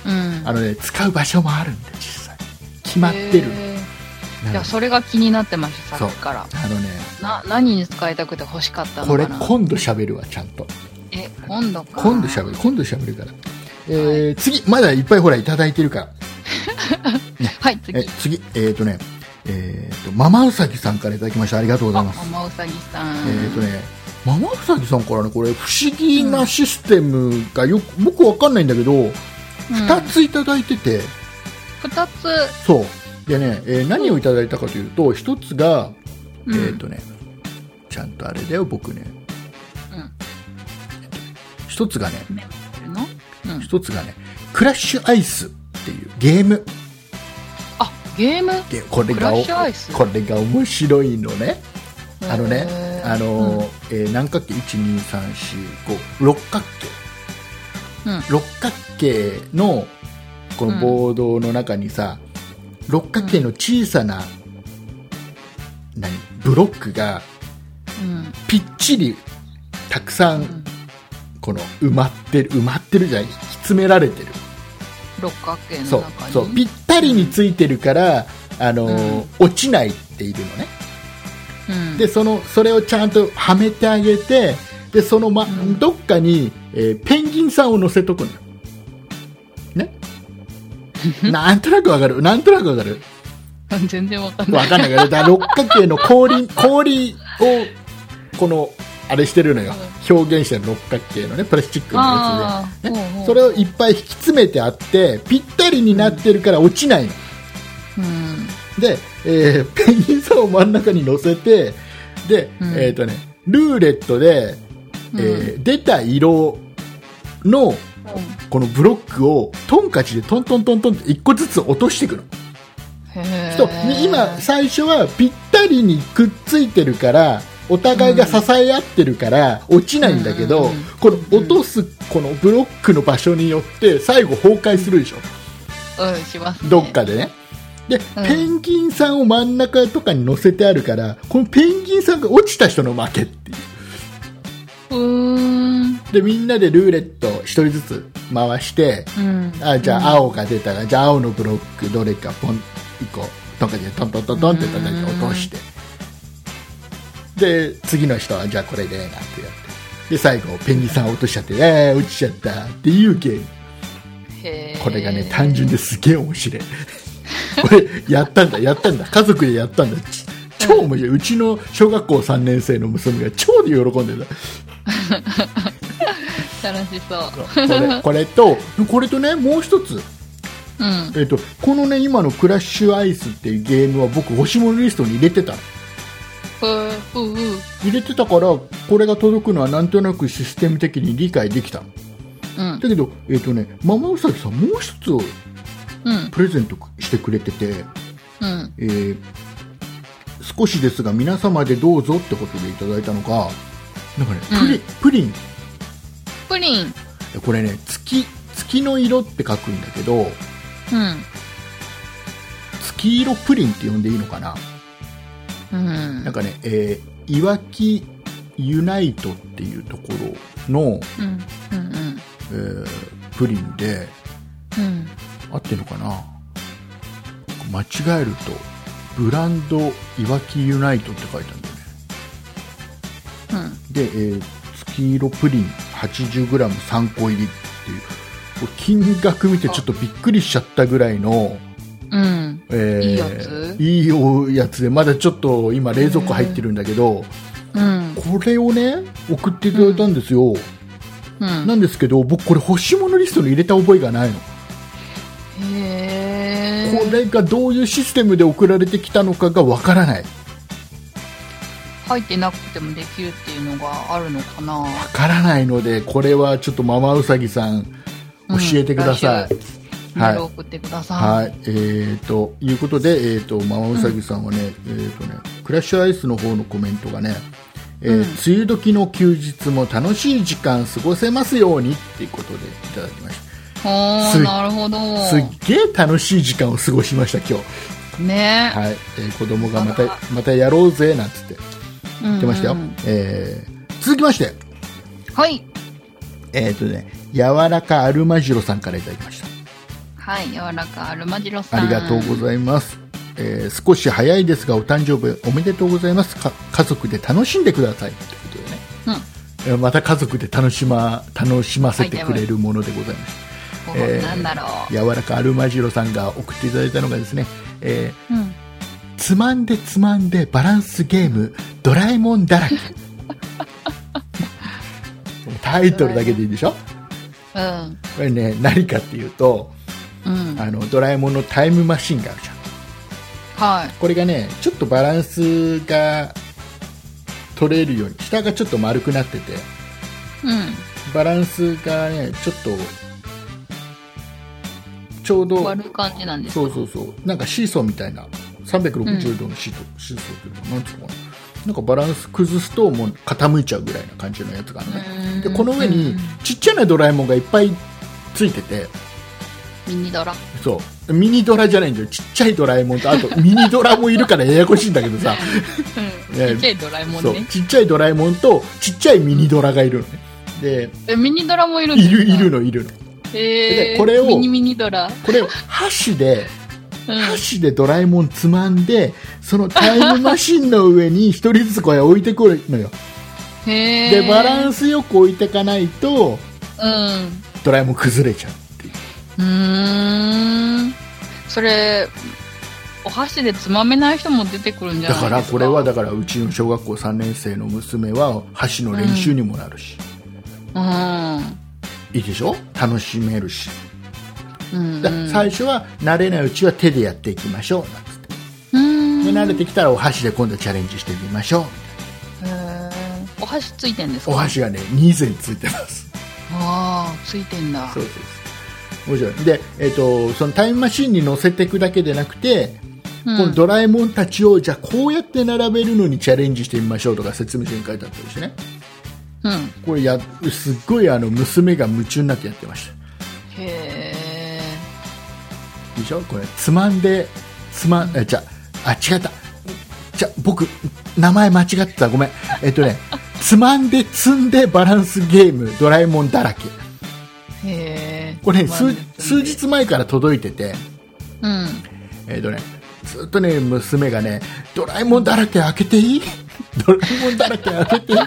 うん。あの、ね、使う場所もあるんで実際決まってるいや、それが気になってました、さっきから。あのねな、何に使いたくて欲しかったのこれ。今度喋るわちゃんとえ、今度か。今度喋る今度喋るから、えー次まだいっぱいほらいただいてるから (laughs) はい、次。え次えっ、とねえっ、とママウサギさんからいただきましたありがとうござあ、いますママウサギさん。えっ、とねママウサギさんからねこれ不思議なシステムがよく僕わかんないんだけど、うん2ついただいてて、二つ。そうでね、えー何をいただいたかというと一つが、うんえっ、とねちゃんとあれだよ僕ねうん。一つがねメモってるの？うん。一つがねクラッシュアイスっていう。ゲーム。あ、ゲーム？でこれがこれが面白いのね。あのねあのー、えー何角形？12345六角形。うん。六角形のこのボードの中にさ、六角形の小さな、何？ブロックがうん。ぴっちりたくさうん。ん。この埋まってる埋まってるじゃん。引き詰められてる六角形そうの中に。そうぴったりについてるからあのー落ちないっているのね。うん。でそのそれをちゃんとはめてあげてでその、まん。どっかに、えーペンギンさんを乗せとくのよ。ね？(laughs) なんとなくわかる？なんとなくわかる？全然わかんない。わかんない。けど、だ六角形の氷、氷を、この、あれしてるのよ。表現してる六角形のね、プラスチックのやつで。ねそれをいっぱい引き詰めてあって、ぴったりになってるから落ちないの。うん。で、えー (laughs) ペンギンさんを真ん中に乗せて、で、うんえっ、とね、ルーレットで、えー出た色の、このブロックをトンカチでトントントントンって一個ずつ落としていくの。へ。今最初はぴったりにくっついてるからお互いが支え合ってるから落ちないんだけど、うん。この落とすこのブロックの場所によって最後崩壊するでしょ、うん、します、ね。どっかでね。で、うん。ペンギンさんを真ん中とかに乗せてあるからこのペンギンさんが落ちた人の負けっていう。うーん。でみんなでルーレット1人ずつ回してうん。あじゃあ青が出たら、じゃあ青のブロックどれかポン1個とかでトントントントンって叩いて落としてで次の人はじゃあこれでなんてやって。で最後ペンギンさん落としちゃってえー、落ちちゃった。っていうゲーム。これがね単純ですげえ面白い。これやったんだやったんだ。家族でやったんだ。ち超面白いうちの小学校3年生の娘が超で喜んでた。楽しそう。これこれとこれとねもう一つ。うん。えっとこのね今のクラッシュアイスっていうゲームは僕欲し物リストに入れてたの。ふ入れてたからこれが届くのはなんとなくシステム的に理解できたのうん。だけど、えっとね、ママウサギさんもう一つをうん。プレゼントしてくれてて、うん。えー少しですが皆様でどうぞってことでいただいたのがなんかねプリ,、うんプリンプリン。これね月月の色って書くんだけどうん。月色プリンって呼んでいいのかなうん。なんかね、えーいわきユナイトっていうところの、うん。うん。えープリンで、うん。合ってるのかな？間違えると、ブランドいわきユナイトって書いてあるんだよね。うん。で、えー月色プリン 80g3 個入りっていう、金額見てちょっとびっくりしちゃったぐらいの、うん。えーいいやついいおやつで、まだちょっと今冷蔵庫入ってるんだけど、うん。これをね、送っていただいたんですよ。うん。なんですけど、僕これ欲しいものリストに入れた覚えがないの。へえ。これがどういうシステムで送られてきたのかがわからない。入ってなくてもできるっていうのがあるのかなわからないので、これはちょっとママウサギさん、教えてください。来週メール送ってください。はい。えー、と、いうことで、えー、と、ママウサギさんはね、えー、とね、クラッシュアイスの方のコメントがね、えーうん梅雨時の休日も楽しい時間過ごせますようにっていうことでいただきましおすー、なるほど。た。すっげえ楽しい時間を過ごしました、今日。ねはい。えー子供がまた、またやろうぜ、なんつって言言ってましたよ。えー続きまして、はい。えっ、とね、柔らかアルマジロさんからいただきました。はい。柔らかアルマジロさん。ありがとうございます。えー少し早いですが、お誕生日おめでとうございます。か家族で楽しんでください。ということでね。えーまた家族で楽しま、楽しませてくれるものでございます。おえーなんだろ柔らかアルマジロさんが送っていただいたのがですね、えーう。うん。つまんでつまんでバランスゲーム、ドラえもんだらけ。(laughs) タイトルだけでいいでしょ？うん。これね、何かっていうと、うん。あの、ドラえもんのタイムマシンがあるじゃん。はい。これがねちょっとバランスが取れるように下がちょっと丸くなっててうん。バランスがねちょっとちょうど割る感じなんですそうそうそうなんかシーソーみたいな360度のシート、シーソーっていうのなんていうのかななんかバランス崩すともう傾いちゃうぐらいな感じのやつがねでこの上にちっちゃなドラえもんがいっぱいついててミニドラ。そうミニドラじゃないんだよちっちゃいドラえもんとあと (laughs) ミニドラもいるからややこしいんだけどさうん。ねちっちゃいドラえもんね。ちっちゃいドラえもんとちっちゃいミニドラがいるのねでえ、ミニドラもいるんですかいるいる。のいるのえー、でこれをミニミニドラ。これを箸でうん。箸でドラえもんつまんでそのタイムマシンの上に一人ずつこれ置いてくるのよへでバランス。スよく置いていかないとうん。ドラえもん崩れちゃううん。それ、お箸でつまめない人も出てくるんじゃだないですか？からこれはだからうちの小学校3年生の娘は箸の練習にもなるし、うん。いいでしょ？楽しめるし、うん。だ最初は慣れないうちは手でやっていきましょうなんつってうん。で慣れてきたらお箸で今度チャレンジしてみましょうお箸ついてんですか？お箸がね2膳ついてますああ、ついてんだ。そうそうそう面白い。で、えっとそのタイムマシンに乗せていくだけでなくて、うん。このドラえもんたちをじゃあこうやって並べるのにチャレンジしてみましょうとか説明書に書いてあったりしてね。うん。これやすっごいあの娘が夢中になってやってました。へいいでしょ？これつまんでつまんえじゃあ違った。じゃ僕名前間違ってた。ごめん。えっとね (laughs) つまんで積んでバランスゲームドラえもんだらけ。え。へえ。これね数数日前から届いてて。うん。えっとねずっとね娘がねドラえもんだらけ開けていい (laughs) ドラえもんだらけ開けていい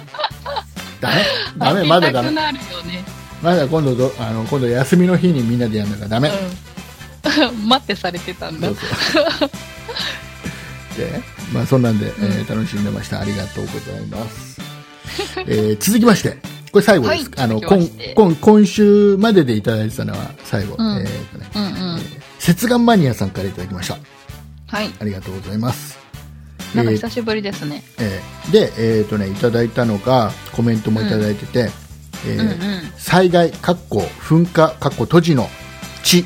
ダメ？ダメ？まだダメ？開けたくなるよね。まだ今度どあの今度休みの日にみんなでやるんだからダメ、うん。(laughs) 待ってされてたんだ。そう。そう。で、まあ、そんなんで、えー楽しんでました。ありがとうございます、えー続きましてこれ最後です、はいあの今今今週まででいただいてたのは最後、うんえーとねうんうん。接眼マニアさんからいただきましたはい。ありがとうございますなんかえー久しぶりですね。えーで、えーとね、いただいたのがコメントもいただいてて、えーうんうん。災害かっこ噴火かっこ閉じの地、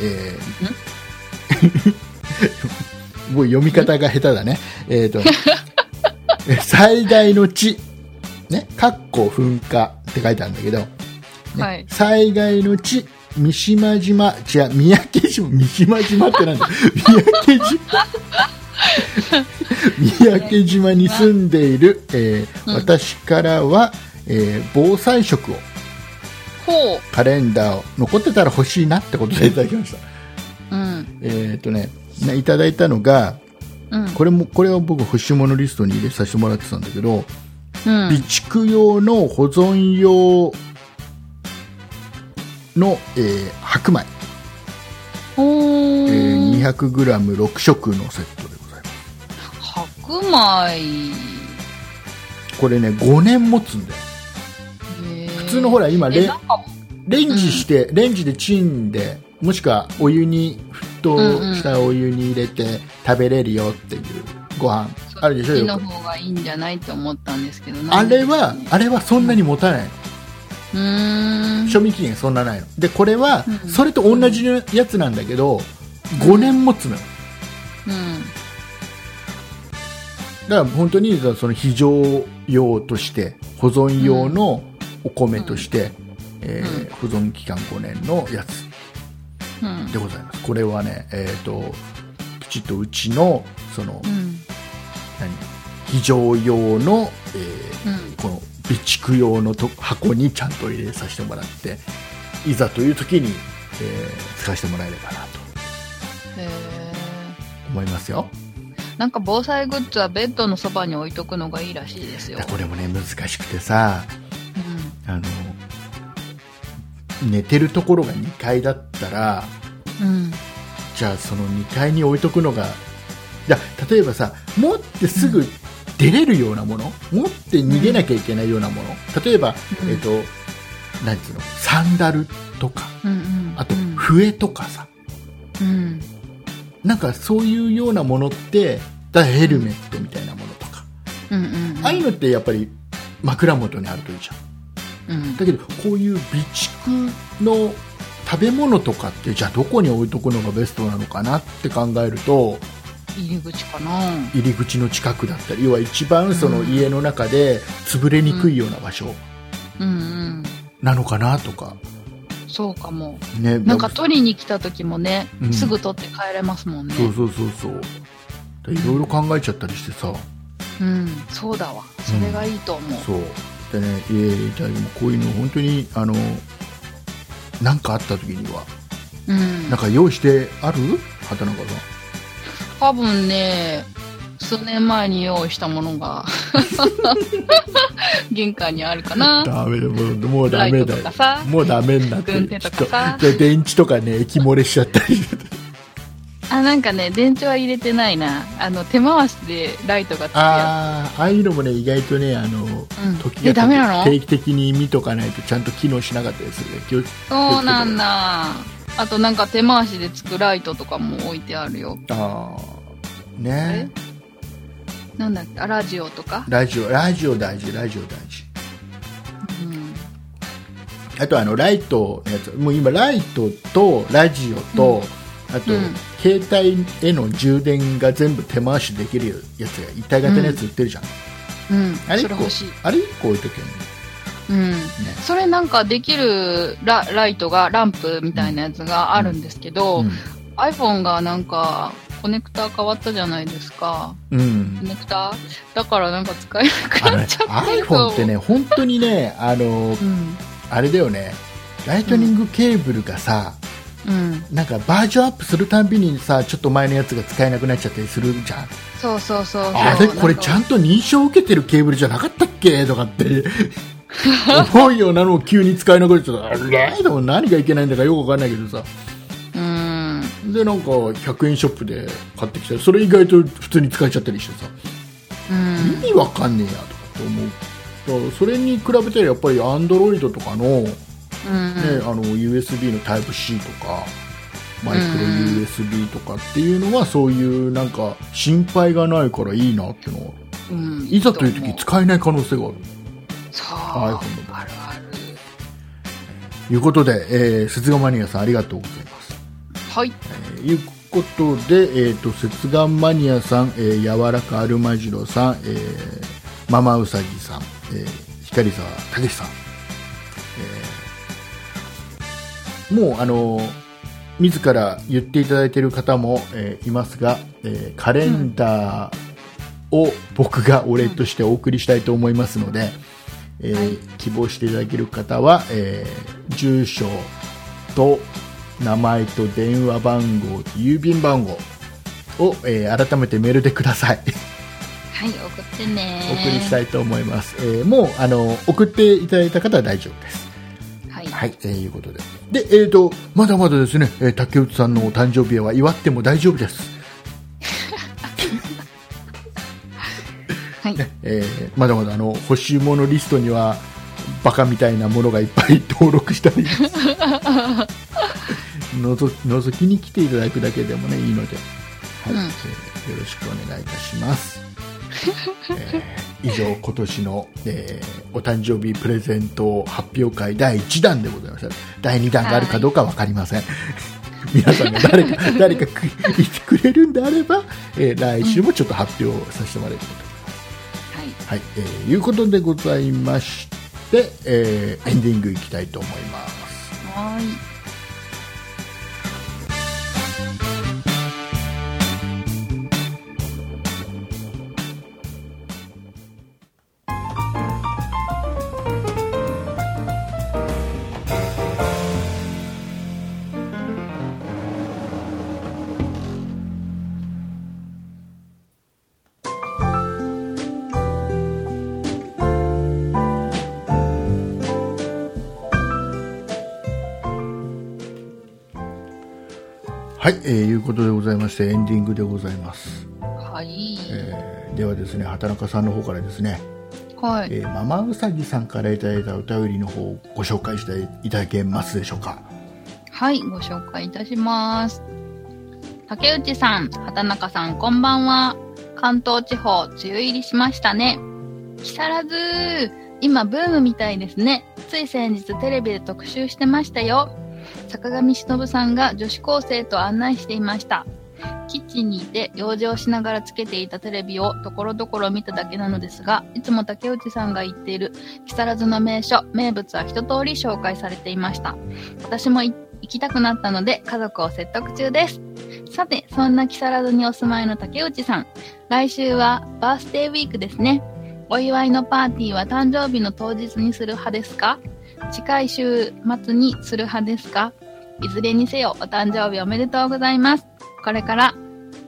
えー (laughs) もう読み方が下手だね。えっ、と、(laughs) え最大の地、ね、かっこ噴火って書いてあるんだけど、ねはい災害の地、三島島、違う、三宅島、三島島ってなんだ？(laughs) 三宅島三宅島に住んでいる、えーうん私からは、えー防災食をほカレンダーを残ってたら欲しいなってことでいただきました。う。うん。えっ、とね、ねいただいたのが、うん。これも、これは僕欲しいものリストに入れさせてもらってたんだけど、うん。備蓄用の保存用の、えー白米、ほえー。ー、200g6 食のセットでございます。白米。これね、5年持つんだよ。普普通のほら、今え、レレンジして、レンジでチンで、もしくはお湯に、沸騰したお湯に入れて食べれるよっていうご飯あるでしょ火の。方がいいんじゃないって思ったんですけどあれはあれはそんなに持たないうーん。賞味期限そんなないの。で、これはう、んそれと同じやつなんだけど、5年持つのよ。うん。だから本当にその非常用として保存用のお米として、えー保存期間5年のやつうん。でございますこれはね、えー、ときちっとうちのその、うん。何非常用の、えーうん。この備蓄用のと箱にちゃんと入れさせてもらっていざという時に、えー使わせてもらえればなとへ思いますよーなんか防災グッズはベッドのそばに置いとくのがいいらしいですよ。これもね難しくてさうあの寝てるところが2階だったらん。うん。じゃあその2階に置いとくのがいや例えばさ持ってすぐ出れるようなもの、持って逃げなきゃいけないようなもの例えば、うんえっ、となんつうの？サンダルとかうんうん。あとうん笛とかさ、うん。なんかそういうようなものってだヘルメットみたいなものとか、うんうん。ああいうのってやっぱり枕元にあるといいじゃんうん。だけどこういう備蓄の食べ物とかってじゃあどこに置いとくのがベストなのかなって考えると入り口かな。入り口の近くだったり要は一番そのうん家の中で潰れにくいような場所うんうん。なのかなとか、そうかも。ね、なんか取りに来た時もね、うんすぐ取って帰れますもんね。そうそうそうそうでいろいろ考えちゃったりしてさうん。そうだわ。それがいいと思う。そうでね、えー、じゃあでもこういうの本当にあのなんかあった時にはうんなん。か用意してある？畑中さん多分ね、数年前に用意したものが、(laughs) 玄関にあるかな。ダメだもうもうダメだよ。もうダメになって軍る手と電池とかね液漏れしちゃったりあ、なんかね、電池は入れてないな。あの、手回しでライトがつくやああああいうのもね意外とねあの、うん時が定期的に見とかないとちゃんと機能しなかったりするね。そうなんだ。あとなんか手回しでつくライトとかも置いてあるよ。ああねなんだっけ？あ、ラジオとか？ラジオラジオ大事ラジオ大事うん。あとあのライトのやつもう今ライトとラジオと、あと、うん携帯への充電が全部手回しできるやつが一体型のやつ売ってるじゃん、うん。あれ1個。あれ1個置いとけばいいうん。ねそれなんかできるラライトが、ランプみたいなやつがあるんですけど、うん、iPhone がなんか、コネクタ変わったじゃないですか。うんコネクタだからなんか使えなくなっちゃったけど iPhone ってね本当にねあのうん。あれだよねライトニングケーブルがさ、うん。なんかバージョンアップするたんびにさちょっと前のやつが使えなくなっちゃったりするじゃんそうそうそう。あれこれちゃんんと認証を受けてるケーブルじゃなかったっけ？とかって (laughs) 思うようなのを急に使えなくなっちゃったあれでも何がいけないんだかよくわかんないけどさうん。でなんか100円ショップで買ってきたらそれ意外と普通に使えちゃったりしてさうん。意味わかんねえやとかって思うだからそれに比べたらやっぱりアンドロイドとかの,、ねうん。あの USB のタイプ C とかマイクロ USB とかっていうのはそういうなんか心配がないからいいなってのはうん。いざという時思使えない可能性があるそう。あるある。ということで、えー、節眼マニアさんありがとうございます。はい。えーいうことで、えー、と節眼マニアさん、えー、柔らかアルマジロさん、えーママウサギさん、えー、光沢武さん、えーもうあのー自ら言っていただいている方も、えーいますが、えーカレンダーを僕がお礼としてお送りしたいと思いますので、えーはい。希望していただける方は、えー住所と名前と電話番号と郵便番号を、えー改めてメールでください。はい、送ってね。お送りしたいと思います、えーもうあの送っていただいた方は大丈夫です。はい。はい、えーいうことで。で、えー、とまだまだですね、えー竹内さんのお誕生日は祝っても大丈夫ですはい。えーまだまだあの欲しいものリストにはバカみたいなものがいっぱい (laughs) 登録したり (laughs) のぞ覗きに来ていただくだけでもねいいので、はい。うん。えーよろしくお願いいたします、えー以上今年の、えーお誕生日プレゼント発表会第1弾でございました。第2弾があるかどうか分かりません、(laughs) 皆さんが誰か誰かく言ってくれるんであれば、えー来週もちょっと発表させてもらいたいと思いますはい。えーいうことでございまして、えーエンディングいきたいと思います。はい。はい、えーいうことでございまして、エンディングでございます。はい。えーではですね、畑中さんの方からですね、はい。えーママウサギさんからいただいたお便りの方をご紹介していただけますでしょうか。はい、ご紹介いたします。竹内さん、畑中さん、こんばんは。関東地方、梅雨入りしましたね。木更津、今ブームみたいですね。つい先日テレビで特集してましたよ。坂上忍さんが女子高生と案内していました。キッチンにいて用事をしながらつけていたテレビをところどころ見ただけなのですが、いつも竹内さんが言っている木更津の名所、名物は一通り紹介されていました。私も行行きたくなったので家族を説得中です。さて、そんな木更津にお住まいの竹内さん。来週はバースデーウィークですね。お祝いのパーティーは誕生日の当日にする派ですか？近い週末にする派ですか？いずれにせよお誕生日おめでとうございます。これから、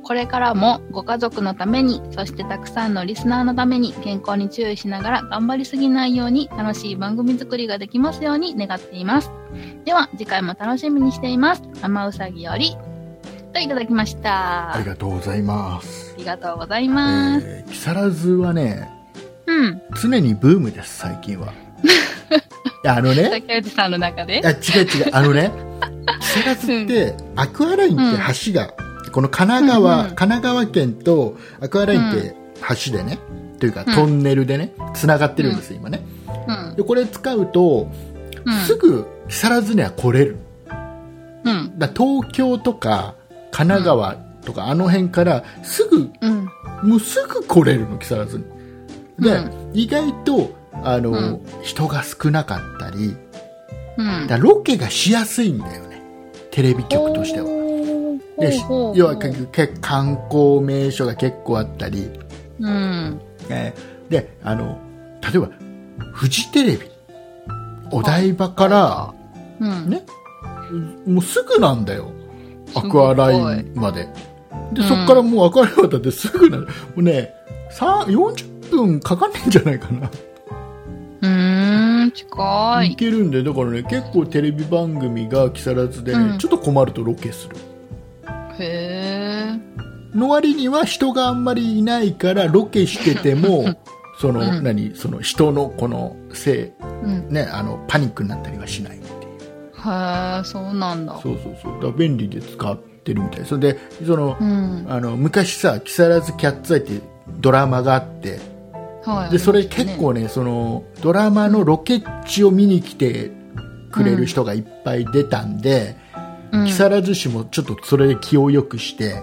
これからもご家族のために、そしてたくさんのリスナーのために健康に注意しながら頑張りすぎないように楽しい番組作りができますように願っています。では次回も楽しみにしています。ママウサギより、といただきました。ありがとうございます。ありがとうございます。えー木更津はね、うん。常にブームです、最近は。(laughs) いや、あのね、竹内さんの中で？いや、違う違う、あのね、木更津って、アクアラインって橋が、この神奈川、うんうん神奈川県とアクアラインって橋でね、というかうんトンネルでね、繋がってるんですよ、今ね。うん。で、これ使うと、うん。すぐ木更津には来れる。うん。だ東京とか神奈川とかあの辺からすぐ、うん。もうすぐ来れるの、木更津に。で、うん意外と、あの、うん。人が少なかったり、うん。だロケがしやすいんだよね。テレビ局としては。でし要は観光名所が結構あったり、うん。えーであの例えばフジテレビ。お台場から、うん。ね、もうすぐなんだよ。アクアラインまで。で、うん。そこからもうアクアライン渡ってすぐなのもうねさ40分かかんないんじゃないかな、うーん、近いい。けるんでだからね結構テレビ番組が木更津でね、うんちょっと困るとロケするへー。の割には人があんまりいないからロケしててもその、うん何その人のこのせうん。い、ね、あのパニックになったりはしないっていうへー、そうなんだ。そうそうそうだ便利で使ってるみたいそれでその、うん。あの昔さ木更津キャッツアイってドラマがあってはい。でそれ結構ねそのドラマのロケ地を見に来てくれる人がいっぱい出たんで、うん、木更津市もちょっとそれで気を良くして、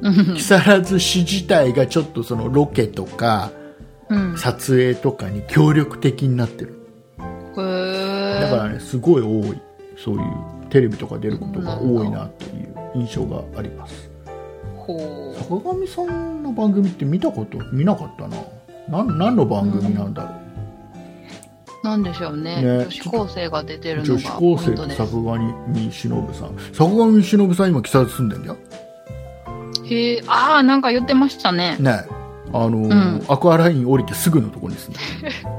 うん木更津市自体がちょっとそのロケとかうん。撮影とかに協力的になってる。だからねすごい多いそういうテレビとか出ることが多いなという印象があります。坂上さんの番組って見たこと見なかったななん何の番組なんだろなんでしょうね。ね。女子高生が出てう、るのが女子高生ポイントで坂上忍さん。坂上忍さん今木更津住んでんだよ。へえ、ああ、なんか言ってましたね。ね。あのーん。アクアライン降りてすぐのところに住んでる。(laughs)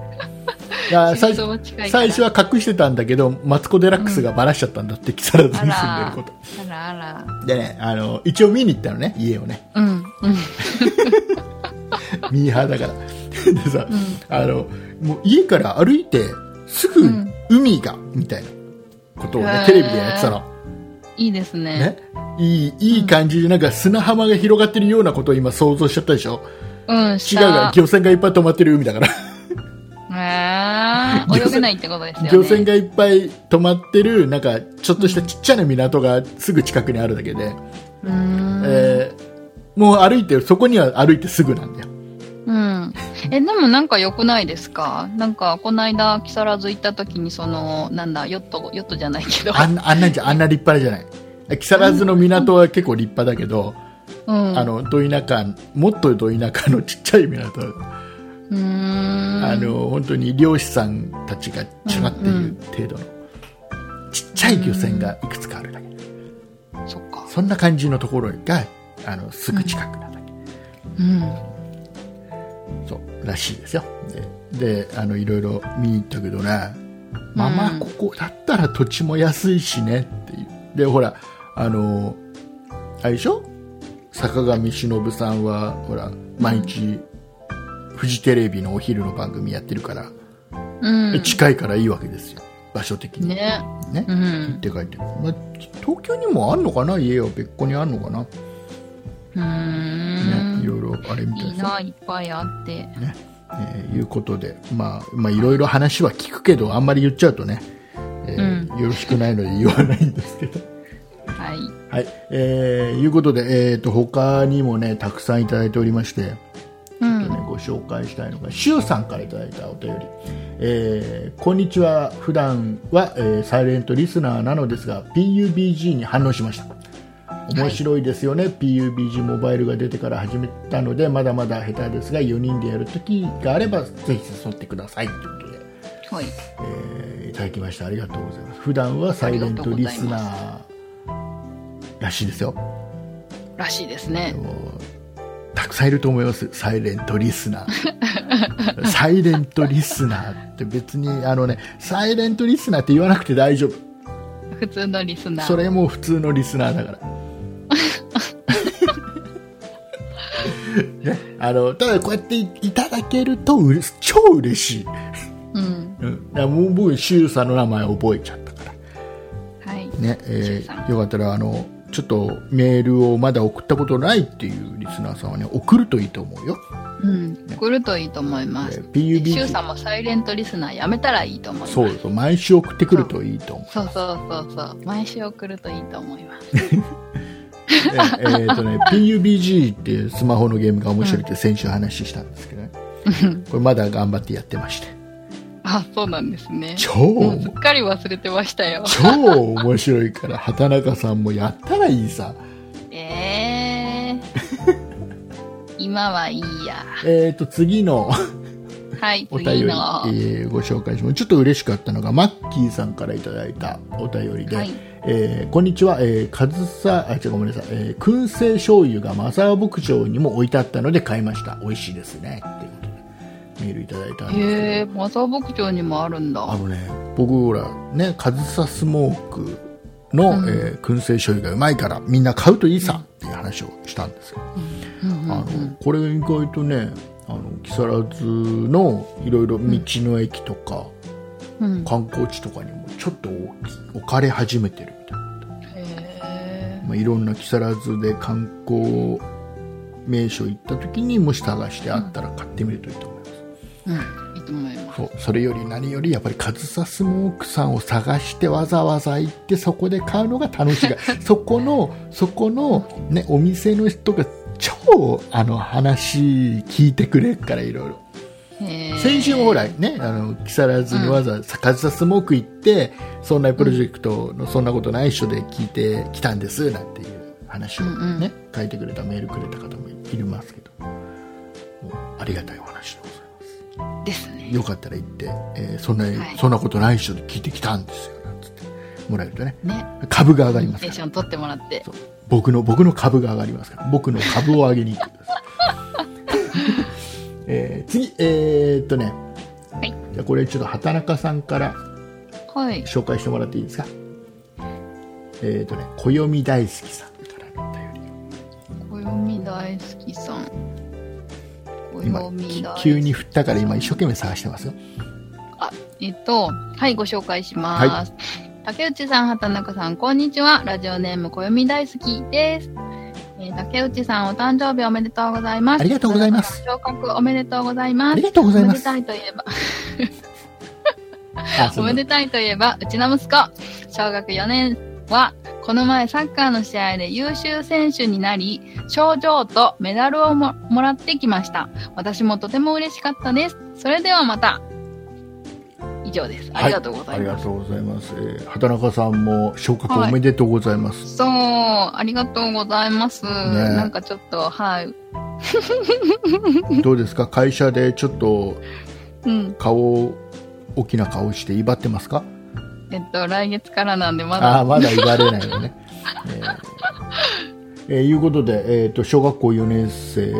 いや最初初近いから。最初は隠してたんだけどマツコ・デラックスがバラしちゃったんだって木更津に住んでることあらあら。でねあの一応見に行ったのね家をね。うん、うん、(laughs) ミーハーだからでさ、うん。あのもう家から歩いてすぐうん。海が、みたいなことをねテレビでやってたの、いいですね。ね、いいいい感じでなんか砂浜が広がってるようなことを今想像しちゃったでしょ。うん、違う下。が漁船がいっぱい止まってる海だから。へー。泳げないってことですよね。漁船がいっぱい止まってるなんかちょっとしたちっちゃな港がすぐ近くにあるだけで、うーん。えーもう歩いてそこには歩いてすぐなんだようん。え、でもなんか良くないですか？なんか、この間、木更津行った時に、その、なんだ、ヨット、ヨットじゃないけど。あんなあんなんじゃあんな立派じゃない木更津の港は結構立派だけど、うん。あのど田舎もっとど田舎のちっちゃい港、うーん。あの本当に漁師さんたちがちまっている程度の、ちっちゃい漁船がいくつかあるだけ、そっか。そんな感じのところがあのすぐ近くなだけ、うん。そうらしいですよ。でであのいろいろ見に行ったけどね、まあまあうんここだったら土地も安いしねっていう。でほらあのあれでしょ？坂上忍さんはほら毎日、フジテレビのお昼の番組やってるから、うん。近いからいいわけですよ。場所的に。ね。ね。うっん。て書いて。る、まあ、東京にもあんのかな？家は別個にあんのかな、うん。ろいろあれみたいです。よいいな、いっぱいあって。ね。えーいうことで、まあ、まあいろいろ話は聞くけどあんまり言っちゃうとね、えーよろしくないので言わないんですけど。はい。はい、えーいうことで、えー、と他にもねたくさんいただいておりまして、うちょっとねん。ご紹介したいのがしゅうさんからいただいたお便り、えーこんにちは。普段は、えーサイレントリスナーなのですが PUBG に反応しました面白いですよね、PUBG モバイルが出てから始めたのでまだまだ下手ですが4人でやるときがあればぜひ誘ってくださいということで、はい。えーいただきましたありがとうございます普段はサイレントリスナーらしいですよらしいですね。たくさんいると思いますサイレントリスナー (laughs) サイレントリスナーって別にあのねサイレントリスナーって言わなくて大丈夫普通のリスナー。それも普通のリスナーだから。ね、あのただこうやっていただけるとうれ超嬉しい、うん。うん、もう僕シュウさんの名前覚えちゃったからはい。ね、えーよかったらあのちょっとメールをまだ送ったことないっていうリスナーさんはね送るといいと思うよ、うん。送るといいと思います。えーュウさんもサイレントリスナーやめたらいいと思います。そうそう毎週送ってくるといいと思うそうそうそうそう。毎週送るといいと思います。(laughs) ええーとね、(laughs) PUBG っていうスマホのゲームが面白いって先週話したんですけどね、これまだ頑張ってやってまして (laughs) あ、そうなんですね。超すっかり忘れてましたよ。超面白いから畑中さんもやったらいいさえー。(laughs) 今はいいや。えっ、と次のはい、お便り、次の。えーご紹介します。ちょっと嬉しかったのがマッキーさんからいただいたお便りで、はい。えーこんにちは、えー、かずさあ違うごめんなさい、えー燻製醤油がマザー牧場にも置いてあったので買いました。美味しいですね。っていうことでメールいただいたんですけど。へえ、マザー牧場にもあるんだ。あのね、僕ほら、ね、かずさスモークの、うん。えー燻製醤油がうまいからみんな買うといいさっていう話をしたんですよ。うんうん。あのこれ意外とね、あの木更津のいろいろ道の駅とか、うん。観光地とかにもちょっと置かれ始めてるみたいな。へまあ、いろんな木更津で観光名所行った時にもし探してあったら買ってみるといいと思います。え。うん。いいと思います。そうそれより何よりやっぱりカズサスモークさんを探してわざわざ行ってそこで買うのが楽しいそこのそこの、ね、お店の人が超あの話聞いてくれるからいろいろ。先週もほらねあの木更津にわざわざカズサスモーク行ってそんなプロジェクトのそんなことない人で聞いてきたんですなんていう話をね、うんうん。書いてくれたメールくれた方もいますけど。ありがたいお話でございます。ですね。よかったら行って、えーそんな、はい。そんなことない人で聞いてきたんですよなんつって。もらえるとね。ね。株が上がりますから。テンション取ってもらって。そう僕の僕の株が上がりますから僕の株を上げに行く (laughs) えー次えーっとね、はいじゃあこれちょっと畑中さんからはい。紹介してもらっていいですか？えーっとね暦大好きさんからのお便り暦大好きさん。今。急に振ったから今一生懸命探してますよあ、えっと、はい、ご紹介します。竹内さん、畑中さん、こんにちは。ラジオネーム、暦大好きです。えー竹内さん、お誕生日おめでとうございます。ありがとうございます昇格おめでとうございます。ありがとうございますおめでたいといえば、(laughs) おめでたいといえば、うちの息子、小学4年は、この前サッカーの試合で優秀選手になり、賞状とメダルをももらってきました。私もとても嬉しかったです。それではまた。以上です。ありがとうございます。ありがとうございます、えー畑中さんも昇格おめでとうございます、そう、ありがとうございます。なんかちょっと、はい。どうですか？会社でちょっとうん。顔大きな顔して威張ってますか？えっと、来月からなんで、まあだ。あまだ威張れないよね。(laughs) えー。えーいうことで、えー、と小学校4年生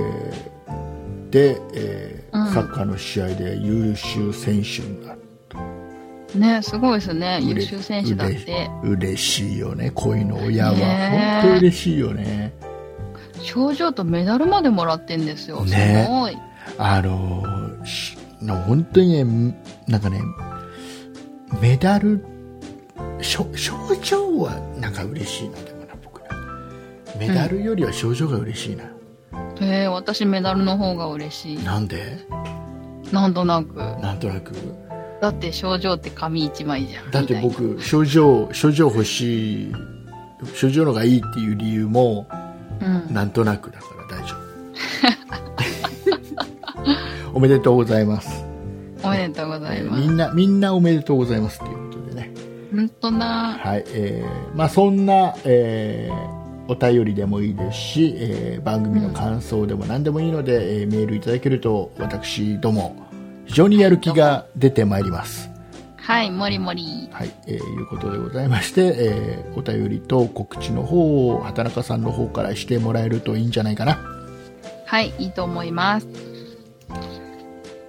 で、えーうん。サッカーの試合で優秀選手になるね、すごいですね。優秀選手だって。嬉しいよねこういうの親はねえ本当嬉しいよね賞状とメダルまでもらってんですよ。ねすごい。あの本当にねなんかねメダル賞賞状はなんか嬉しいなでもな僕なメダルよりは賞状が嬉しいな、えー、私メダルの方が嬉しい。なんで？なんとなく。なんとなくだって賞状って紙一枚じゃん。だって僕症状症状欲しい症状のがいいっていう理由もな。うん。なんとなくだから大丈夫 (laughs) おめでとうございます、おめでとうございます。みんなみんなおめでとうございますっていうことでねほんとだ。はい、えーまあそんな、えーお便りでもいいですし、えー番組の感想でも何でもいいので、えーメールいただけると私ども非常にやる気が出てまいります。はい、もりもり。はい、えーいうことでございまして、えーお便りと告知の方を畑中さんの方からしてもらえるといいんじゃないかな。はい、いいと思います。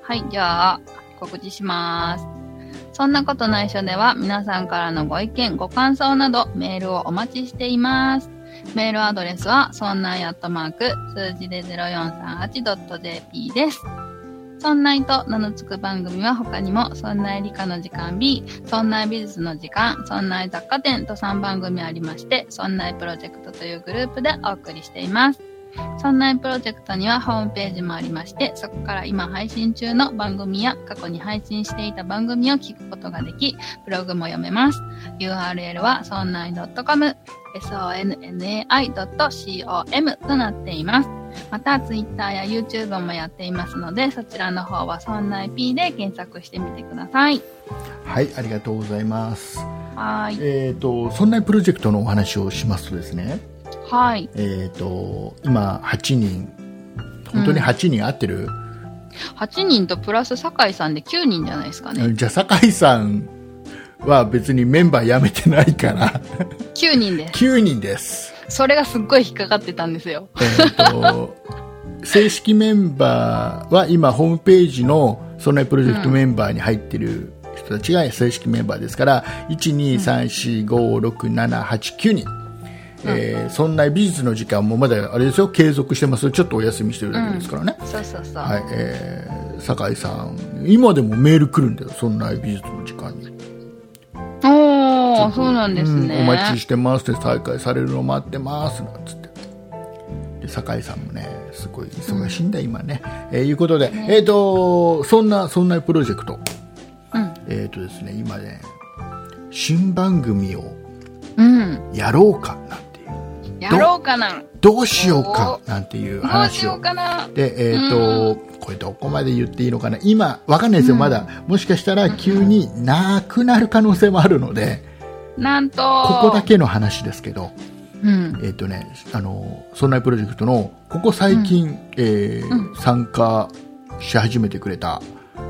はい、じゃあ、告知します。そんなことないしょでは、皆さんからのご意見、ご感想など、メールをお待ちしています。メールアドレスは、そんないアットマーク、数字で 0438.jp です。そんないと名の付く番組は他にも、そんな理科の時間 B、そんな美術の時間、そんな雑貨店と3番組ありまして、そんなプロジェクトというグループでお送りしています。そんなプロジェクトにはホームページもありまして、そこから今配信中の番組や過去に配信していた番組を聞くことができ、ブログも読めます。URL はそんない .com、sonnai.com となっています。また、Twitter や YouTube もやっていますので、そちらの方はそんない P で検索してみてください。はい、ありがとうございます。はーい。えっ、と、そんなプロジェクトのお話をしますとですね、はい。えっ、と、今8人、本当に8人合ってる、8人とプラス酒井さんで9人じゃないですかね。じゃあ、酒井さんは別にメンバー辞めてないから、9人です。9人です。それがすっごい引っかかってたんですよ。えっ、と、正式メンバーは今ホームページのそんなプロジェクトメンバーに入ってる人たちが正式メンバーですから、1、2、3、4、5、6、7、8、9人。えーそんな美術の時間もまだあれですよ継続してますちょっとお休みしてるだけですからね、そうそうそう。はいえー酒井さん今でもメール来るんだよそんな美術の時間にそうなんですね。うんお待ちしてますって再開されるの待ってますなんつってで酒井さんもねすごい忙しいんだ、今ね、えーいうことで、えっ、とそんなそんなプロジェクトうん。えっ、とですね今ね新番組をうん。やろうかなんていうやろうかな。どうしようかなんていうどうしよ話をうかな。で、えっ、と、これどこまで言っていいのかな今、わかんないですよ、まだ。もしかしたら急になくなる可能性もあるので、なんと、ここだ。けの話ですけど、うん。えっ、とね、あの、そんなプロジェクトの、ここ最近、えー参加し始めてくれた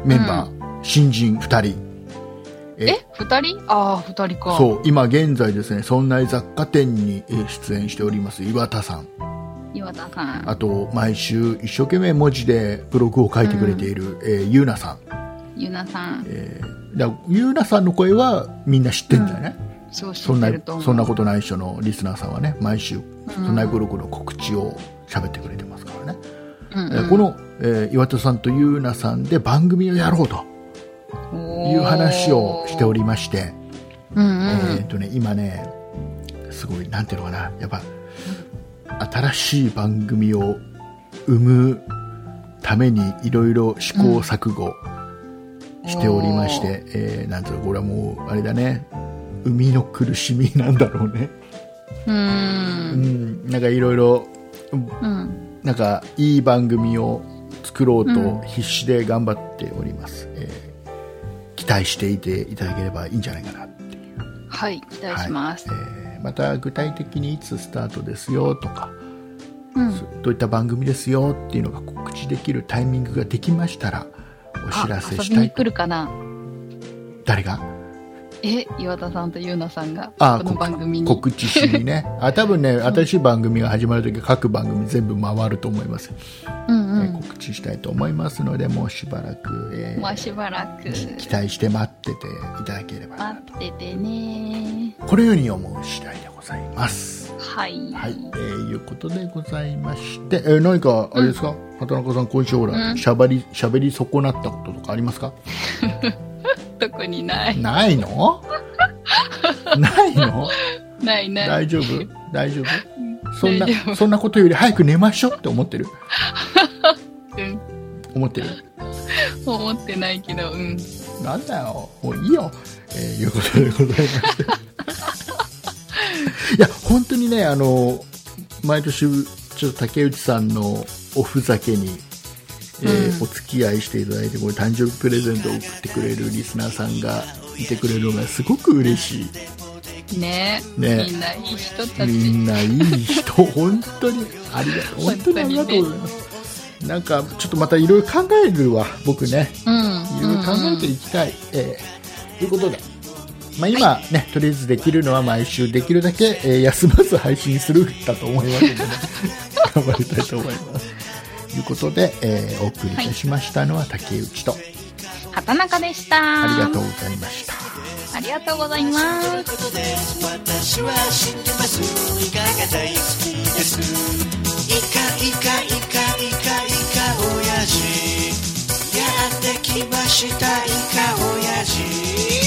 メンバー、新人2人。ええ、二人？ああ、二人か。そう、今現在ですね、そんな雑貨店にえー出演しております岩田さん。岩田さん。あと、毎週一生懸命文字でブログを書いてくれている、えーゆうなさん。ゆなさん。えーだゆうなさんの声はみんな知ってんだよね、そう知そんな。そんなことない人のリスナーさんはね毎週、ん。そんなブログの告知を喋ってくれてますからね、この、えー岩田さんとゆうなさんで番組をやろうと。うん、いう話をしており。りまして、うんうん。えーとね、今ねすごいなんていうのかな。やっぱ新しい番組を生むためにいろいろ試行錯誤しておりまして、えーなんていうのこれはもうあれだね生みの苦しみなんだろうね。う。うん。んなんかいろいろうん。なんかいい番組を作ろうと必死で頑張っております、えー期待していていただければいいんじゃないかなっていう。はい、期待します。はい。えーまた具体的にいつスタートですよとか、うん。どういった番組ですよっていうのが告知できるタイミングができましたらお知らせしたいと。来るかな。誰が？え、岩田さんとゆうなさんが、あこの番組に。告知しにね。(laughs) あ多分ね新しい番組が始まるとき各番組全部回ると思います、うんうん。えー告知したいと思いますのでもうしばらく、えーもうしばらく、期待して待ってていただければなと。待っててね。このように思う次第でございます。はい。はい、えー、いうことでございまして、えー何かあれですか、畑中さん今週ほらうん。しゃべりしゃべり損なったこととかありますか？(laughs) 特にない。ないの？(laughs) ないの？ないない。大丈夫？大丈夫？そんなそんなことより早く寝ましょうって思ってる？(laughs) うん。思ってる？思ってないけど、うん。なんだよ。もういいよ、えーいうことでございまして。(laughs) いや本当にねあの毎年ちょっと竹内さんのおふざけに、えーうんお付き合いしていただいてこれ誕生日プレゼントを送ってくれるリスナーさんがいてくれるのがすごく嬉しいねねみんないい人たみち。んないい人、本当にありがとう、本当にありがとうございます。なんか、ちょっとまたいろいろ考えるわ、僕ね。うん。いろいろ考えていきたい。えーということで、まあ、今、ね、とりあえずできるのは毎週できるだけ、えー休まず配信するだと思いますので、ね、(laughs) 頑張りたいと思います。ということで、えーお送りいたしましたのは竹内と、畑中でした。ありがとうございました。ありがとうございます。ことで私は知ってますイカが大好きです？イカイカイカイカイカ親父やってきましたイカ親父